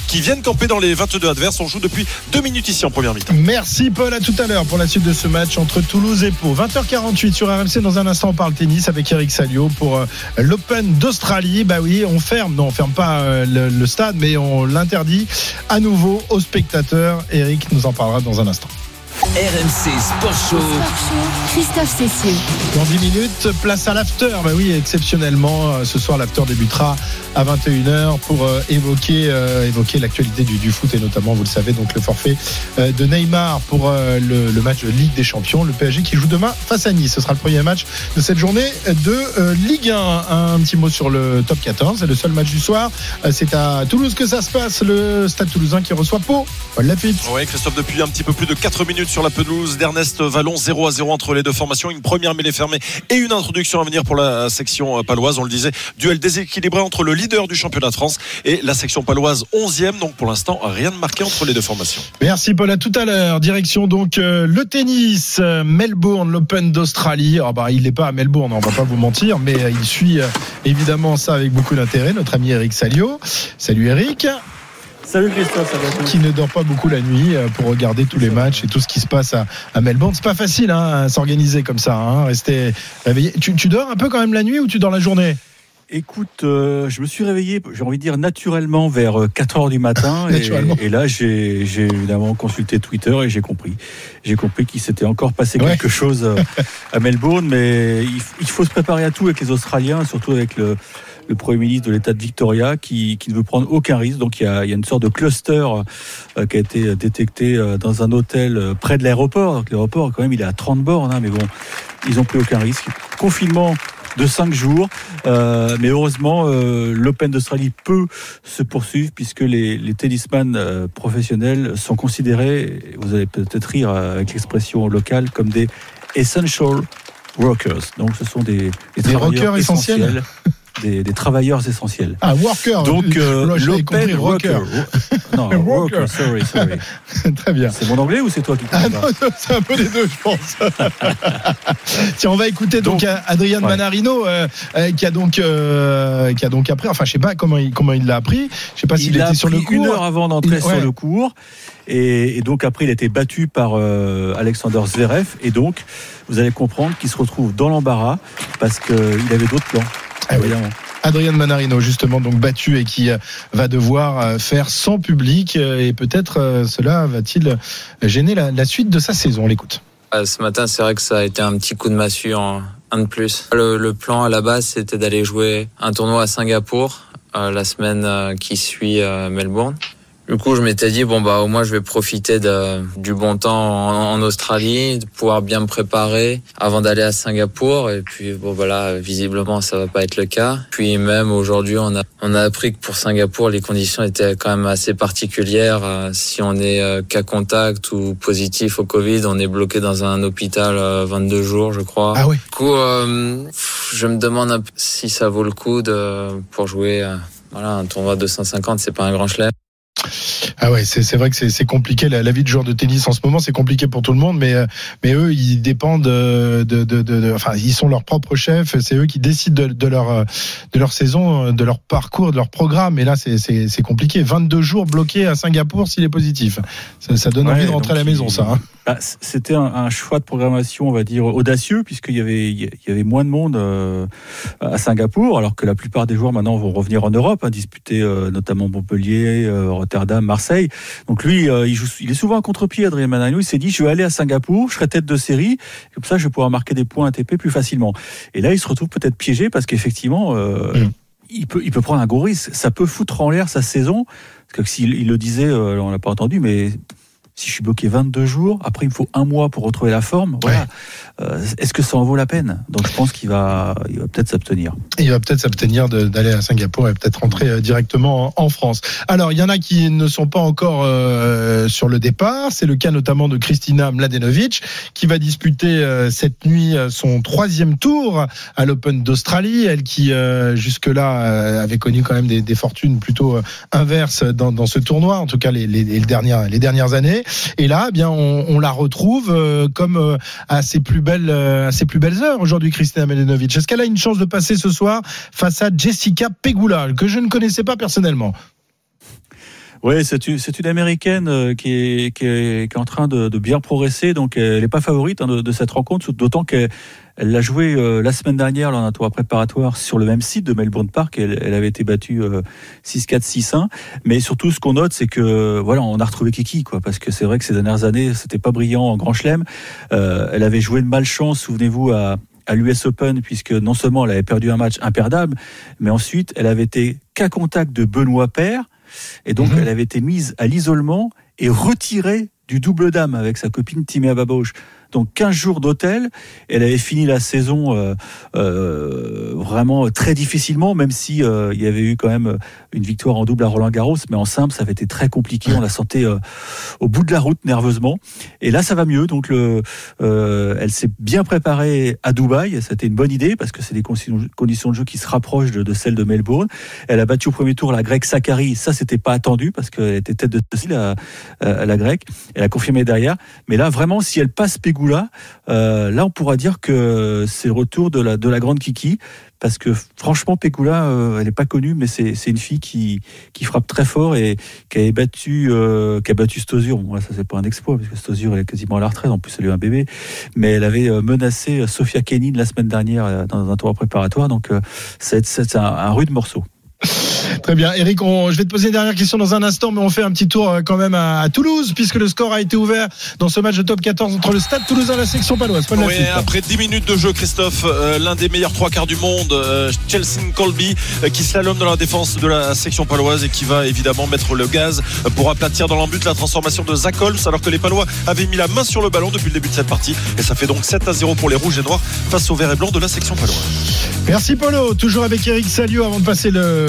qui viennent camper dans les 22 adverses. On joue depuis deux minutes ici en première mi-temps. Merci Paul, à tout à l'heure pour la suite de ce match entre Toulouse et Pau. 20h48 sur RMC, dans un instant on parle tennis avec Eric Salio pour euh, l'Open d'Australie. Bah oui, on ferme, non on ferme pas euh, le, le stade, mais on l'interdit à nouveau aux spectateurs. Eric nous en parlera dans un instant. RMC Sport Show. Sport Show, Christophe Cessieux. Dans 10 minutes, place à l'after. Bah oui, exceptionnellement, euh, ce soir, l'after débutera à 21h pour euh, évoquer, euh, évoquer l'actualité du, du foot et notamment, vous le savez, donc le forfait euh, de Neymar pour euh, le, le match de Ligue des Champions. Le PSG qui joue demain face à Nice. Ce sera le premier match de cette journée de euh, Ligue 1. Un petit mot sur le top 14. C'est le seul match du soir. Euh, C'est à Toulouse que ça se passe. Le Stade Toulousain qui reçoit Pau. Paul Lafitte. Oui, Christophe, depuis un petit peu plus de 4 minutes sur la pelouse d'Ernest Vallon, 0 à 0 entre les deux formations, une première mêlée fermée et une introduction à venir pour la section paloise. On le disait, duel déséquilibré entre le leader du championnat de France et la section paloise 11e. Donc pour l'instant, rien de marqué entre les deux formations. Merci Paul, à tout à l'heure. Direction donc euh, le tennis, euh, Melbourne, l'Open d'Australie. Ah bah, il n'est pas à Melbourne, on va pas vous mentir, mais euh, il suit euh, évidemment ça avec beaucoup d'intérêt. Notre ami Eric Salio. Salut Eric, Salut Christophe, ça va qui ne dort pas beaucoup la nuit euh, pour regarder tous les matchs et tout ce qui se passe à, à Melbourne. C'est pas facile hein, à s'organiser comme ça, hein, rester réveillé. Tu, tu dors un peu quand même la nuit ou tu dors la journée? Écoute, euh, je me suis réveillé, j'ai envie de dire naturellement vers 4 heures du matin. Et, et là, j'ai évidemment consulté Twitter et j'ai compris. J'ai compris qu'il s'était encore passé Ouais. quelque chose euh, à Melbourne, mais il faut se préparer à tout avec les Australiens, surtout avec le, le Premier ministre de l'État de Victoria qui, qui ne veut prendre aucun risque. Donc il y a, il y a une sorte de cluster euh, qui a été détecté euh, dans un hôtel euh, près de l'aéroport. Donc l'aéroport, quand même, il est à 30 bornes, hein, mais bon, ils n'ont pris aucun risque. Confinement de 5 jours. Euh, mais heureusement, euh, l'Open d'Australie peut se poursuivre puisque les, les tennisman euh, professionnels sont considérés, vous allez peut-être rire avec l'expression locale, comme des essential workers. Donc ce sont des, des, Des travailleurs rockers essentiels essentiels, des, des travailleurs essentiels. Ah, worker. Donc euh, l'Open. Rocker. Non, Worker. Worker, sorry, sorry. Très bien. C'est mon anglais ou c'est toi qui Ah non, c'est un peu les deux, je pense. Tiens, on va écouter donc, Donc, Adrien ouais. Manarino euh, euh, qui a donc euh, qui a donc appris. Enfin, je sais pas comment il comment il l'a appris. Je sais pas s'il était sur le cours. une heure avant d'entrer Il- sur ouais. le cours. Et, et donc après, il a été battu par euh, Alexander Zverev. Et donc, vous allez comprendre qu'il se retrouve dans l'embarras parce qu'il avait d'autres plans. Ah oui. Adrien Manarino, justement, donc battu et qui euh, va devoir euh, faire sans public. euh, Et peut-être cela va-t-il gêner la, la suite de sa saison. On l'écoute. Euh, Ce matin, c'est vrai que ça a été un petit coup de massue en un de plus. Le, le plan à la base, c'était d'aller jouer un tournoi à Singapour euh, la semaine qui suit euh, Melbourne. Du coup, je m'étais dit bon bah au moins je vais profiter de, du bon temps en, en Australie, de pouvoir bien me préparer avant d'aller à Singapour. Et puis bon voilà, visiblement ça va pas être le cas. Puis même aujourd'hui, on a on a appris que pour Singapour, les conditions étaient quand même assez particulières. Euh, Si on est euh, cas contact ou positif au Covid, on est bloqué dans un hôpital euh, 22 jours, je crois. Ah oui. Du coup, euh, je me demande un peu si ça vaut le coup de pour jouer. euh, voilà, un tournoi de 250, c'est pas un grand chelem. Ah ouais, c'est vrai que c'est compliqué. La, la vie de joueur de tennis en ce moment, c'est compliqué pour tout le monde, mais euh, mais eux, ils dépendent euh, de, de, de, de- enfin, ils sont leurs propres chefs. C'est eux qui décident de, leur euh, de leur saison, de leur parcours, de leur programme. Et là, c'est compliqué. 22 jours bloqués à Singapour s'il est positif. Ça, ça donne envie de rentrer à la maison, ça. hein. Bah, C'était un, un choix de programmation, on va dire, audacieux, puisqu'il y avait, il y avait moins de monde euh, à Singapour, alors que la plupart des joueurs maintenant vont revenir en Europe, hein, disputer euh, notamment Montpellier, euh, Rotterdam, Marseille. Donc lui, euh, il, joue, il est souvent à contre-pied, Adrien Manano. Il s'est dit, je vais aller à Singapour, je serai tête de série, comme ça je vais pouvoir marquer des points ATP plus facilement. Et là, il se retrouve peut-être piégé, parce qu'effectivement, euh, Mm. il, peut, il peut prendre un gros risque. Ça peut foutre en l'air sa saison. Parce que s'il il le disait, euh, on l'a pas entendu, mais si je suis bloqué 22 jours, après il me faut un mois pour retrouver la forme. Voilà. Euh, Est-ce que ça en vaut la peine? Donc je pense qu'il va, il va peut-être s'abstenir. Il va peut-être s'abstenir d'aller à Singapour et peut-être rentrer euh, directement en, France. Alors, il y en a qui ne sont pas encore euh, sur le départ. C'est le cas notamment de Kristina Mladenovic, qui va disputer euh, cette nuit son troisième tour à l'Open d'Australie. Elle qui, jusque-là, avait connu quand même des, des fortunes plutôt inverses dans, dans ce tournoi, en tout cas les, les, les dernières, les dernières années. Et là, eh bien, on, la retrouve euh, comme euh, à ses plus belles, euh, à ses plus belles heures aujourd'hui, Kristina Mladenovic. Est-ce qu'elle a une chance de passer ce soir face à Jessica Pegula, que je ne connaissais pas personnellement? Ouais, c'est une, américaine euh, qui est, qui est, qui est en train de, de bien progresser. Donc, elle n'est pas favorite hein, de, de cette rencontre, d'autant qu'elle elle l'a joué euh, la semaine dernière lors d'un tour préparatoire sur le même site de Melbourne Park. Elle, elle avait été battue euh, 6-4, 6-1. Mais surtout, ce qu'on note, c'est que voilà, on a retrouvé Kiki, quoi, parce que c'est vrai que ces dernières années, c'était pas brillant en Grand Chelem. Euh, elle avait joué de malchance, souvenez-vous, à à l'US Open, puisque non seulement elle avait perdu un match imperdable, mais ensuite elle avait été qu'à contact de Benoît Paire, et donc elle avait été mise à l'isolement et retirée du double dame avec sa copine Timéa Babauche. Donc 15 jours d'hôtel. Elle avait fini la saison euh, euh, vraiment très difficilement, même si euh, il y avait eu quand même une victoire en double à Roland Garros, mais en simple ça avait été très compliqué. On la sentait euh, au bout de la route nerveusement. Et là ça va mieux. Donc le, euh, elle s'est bien préparée à Dubaï. C'était une bonne idée parce que c'est des conditions de jeu qui se rapprochent de, celles de Melbourne. Elle a battu au premier tour la grecque Sakari. Ça c'était pas attendu parce qu'elle était tête de à la grecque. Elle a confirmé derrière. Mais là vraiment si elle passe Pegula, euh, là on pourra dire que c'est retour de la de la grande Kiki parce que franchement Pegula euh, elle n'est pas connue mais c'est une fille qui frappe très fort et qui a battu euh, qui battu Stosur. Bon ça c'est pas un exploit parce que Stosur est quasiment à la retraite en plus elle a eu un bébé mais elle avait euh, menacé Sofia Kenin la semaine dernière dans un tour préparatoire donc c'est un rude morceau. Très bien. Eric, on- je vais te poser une dernière question dans un instant, mais on fait un petit tour euh, quand même à, à Toulouse, puisque le score a été ouvert dans ce match de top 14 entre le Stade Toulousain et la section paloise. Paul Oui, après 10 minutes de jeu, Christophe, euh, l'un des meilleurs trois quarts du monde, euh, Chelsea Colby, euh, qui slalome dans la défense de la section paloise et qui va évidemment mettre le gaz pour aplatir dans l'embut la transformation de Zach Holmes, alors que les Palois avaient mis la main sur le ballon depuis le début de cette partie. Et ça fait donc 7 à 0 pour les Rouges et Noirs face aux Verts et Blancs de la section paloise. Merci Polo. Toujours avec Eric Salio avant de passer le-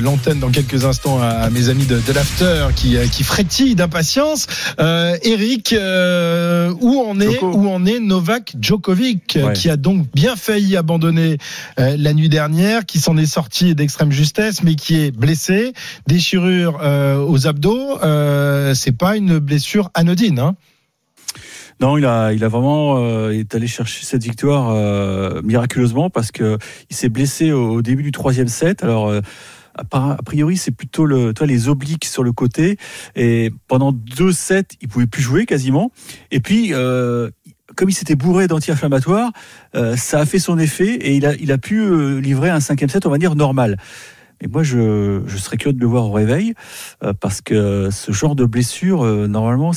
l'antenne dans quelques instants à, à mes amis de, de l'After qui, euh, qui frétillent d'impatience. Euh, Eric, euh, où en est où en est Novak Djokovic, euh, Ouais. qui a donc bien failli abandonner euh, la nuit dernière, qui s'en est sorti d'extrême justesse, mais qui est blessé, déchirure euh, aux abdos. Euh, c'est pas une blessure anodine. Hein. Non, il a, il a vraiment euh, est allé chercher cette victoire euh, miraculeusement parce que il s'est blessé au, début du troisième set. Alors euh, a priori, c'est plutôt le, les obliques sur le côté. Et pendant deux sets, il pouvait plus jouer quasiment. Et puis, euh, comme il s'était bourré d'anti-inflammatoires, ça a fait son effet et il a, il a pu livrer un cinquième set, on va dire normal. Et moi, je, serais curieux de le voir au réveil, euh, parce que ce genre de blessure, euh, normalement,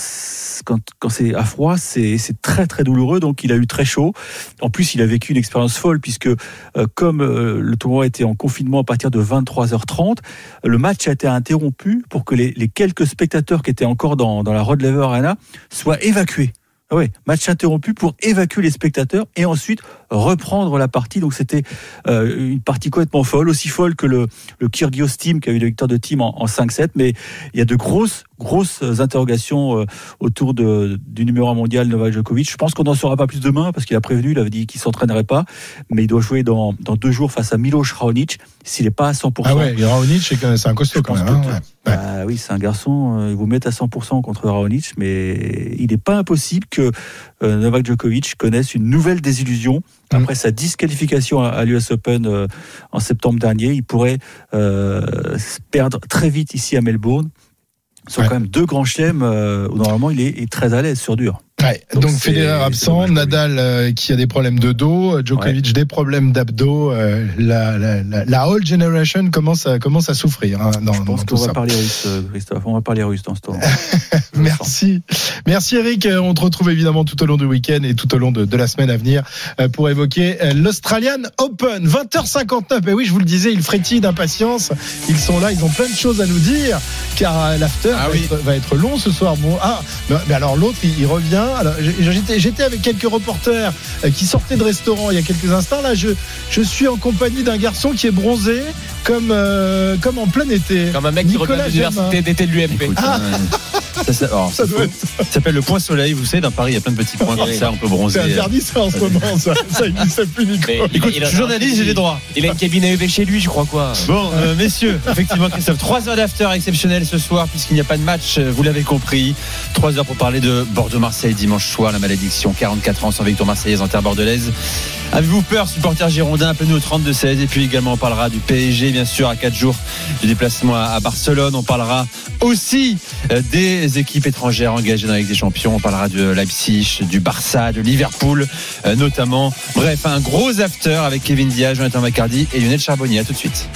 quand, c'est à froid, c'est très très douloureux. Donc, il a eu très chaud. En plus, il a vécu une expérience folle, puisque euh, comme le tournoi était en confinement à partir de 23h30, le match a été interrompu pour que les, quelques spectateurs qui étaient encore dans, la Rod Laver Arena soient évacués. Ah ouais, match interrompu pour évacuer les spectateurs et ensuite reprendre la partie. Donc c'était euh, une partie complètement folle, aussi folle que le, le Kyrgios Team qui a eu la victoire de Team en, en 5-7. Mais il y a de grosses, grosses interrogations euh, autour de, du numéro 1 mondial Novak Djokovic. Je pense qu'on n'en saura pas plus demain parce qu'il a prévenu, il avait dit qu'il s'entraînerait pas, mais il doit jouer dans, dans deux jours face à Milos Raonic. S'il n'est pas à 100%. Ah ouais, Raonic, c'est un costaud quand même. hein, ouais. Bah oui, c'est un garçon, euh, il vous met à 100% contre Raonic, mais il n'est pas impossible que Novak Djokovic connaisse une nouvelle désillusion. Après sa disqualification à, à l'US Open euh, en septembre dernier, il pourrait euh, perdre très vite ici à Melbourne. Ce sont quand même deux grands chelems euh, où normalement il est, est très à l'aise sur dur. Ouais, donc, Federer absent, Nadal euh, qui a des problèmes de dos, Djokovic des problèmes d'abdos. euh, la, la, la, la whole generation commence à, commence à souffrir hein, dans, Je pense dans tout qu'on va ça. parler russe, euh, Christophe. On va parler russe dans ce tournoi. Merci. Merci Eric. Euh, On te retrouve évidemment tout au long du week-end et tout au long de, de la semaine à venir euh, pour évoquer euh, l'Australian Open. 20h59. Et oui, je vous le disais, ils frétillent d'impatience. Ils sont là, ils ont plein de choses à nous dire car euh, l'after Ah va, oui. être, va être long ce soir. Bon, ah, mais mais alors l'autre, il, il revient. J'étais, j'étais avec quelques reporters euh, qui sortaient de restaurant il y a quelques instants. Là, je, je suis en compagnie d'un garçon qui est bronzé comme, euh, comme en plein été. Comme un mec qui revient de l'université d'été de l'UMP. Ah. Ça, ça- alors, Ça doit être- ça s'appelle le point soleil. Vous savez, dans Paris, il y a plein de petits points comme ça, on peut bronzer. C'est interdit ça en ce moment, ça. Ça, plus, Nico. Mais il- Écoute, il a- je suis journaliste, j'ai les droits. Il a une cabine à UV chez lui, je crois quoi. Bon, euh, messieurs, effectivement, Christophe, 3 heures d'after exceptionnel ce soir, puisqu'il n'y a pas de match, euh, vous l'avez compris. 3 heures pour parler de Bordeaux-Marseille dimanche soir, la malédiction, 44 ans sans victoire marseillaise en terre bordelaise. Avez-vous peur, supporter girondin Appelez-nous au 32-16. Et puis également, on parlera du PSG, bien sûr, à 4 jours du déplacement à Barcelone. On parlera aussi euh, équipes étrangères engagées dans la des Champions. On parlera de Leipzig, du Barça, de Liverpool, euh, notamment. Bref, un gros after avec Kevin Diaz, Jonathan Macardy et Lionel Charbonnier. À tout de suite.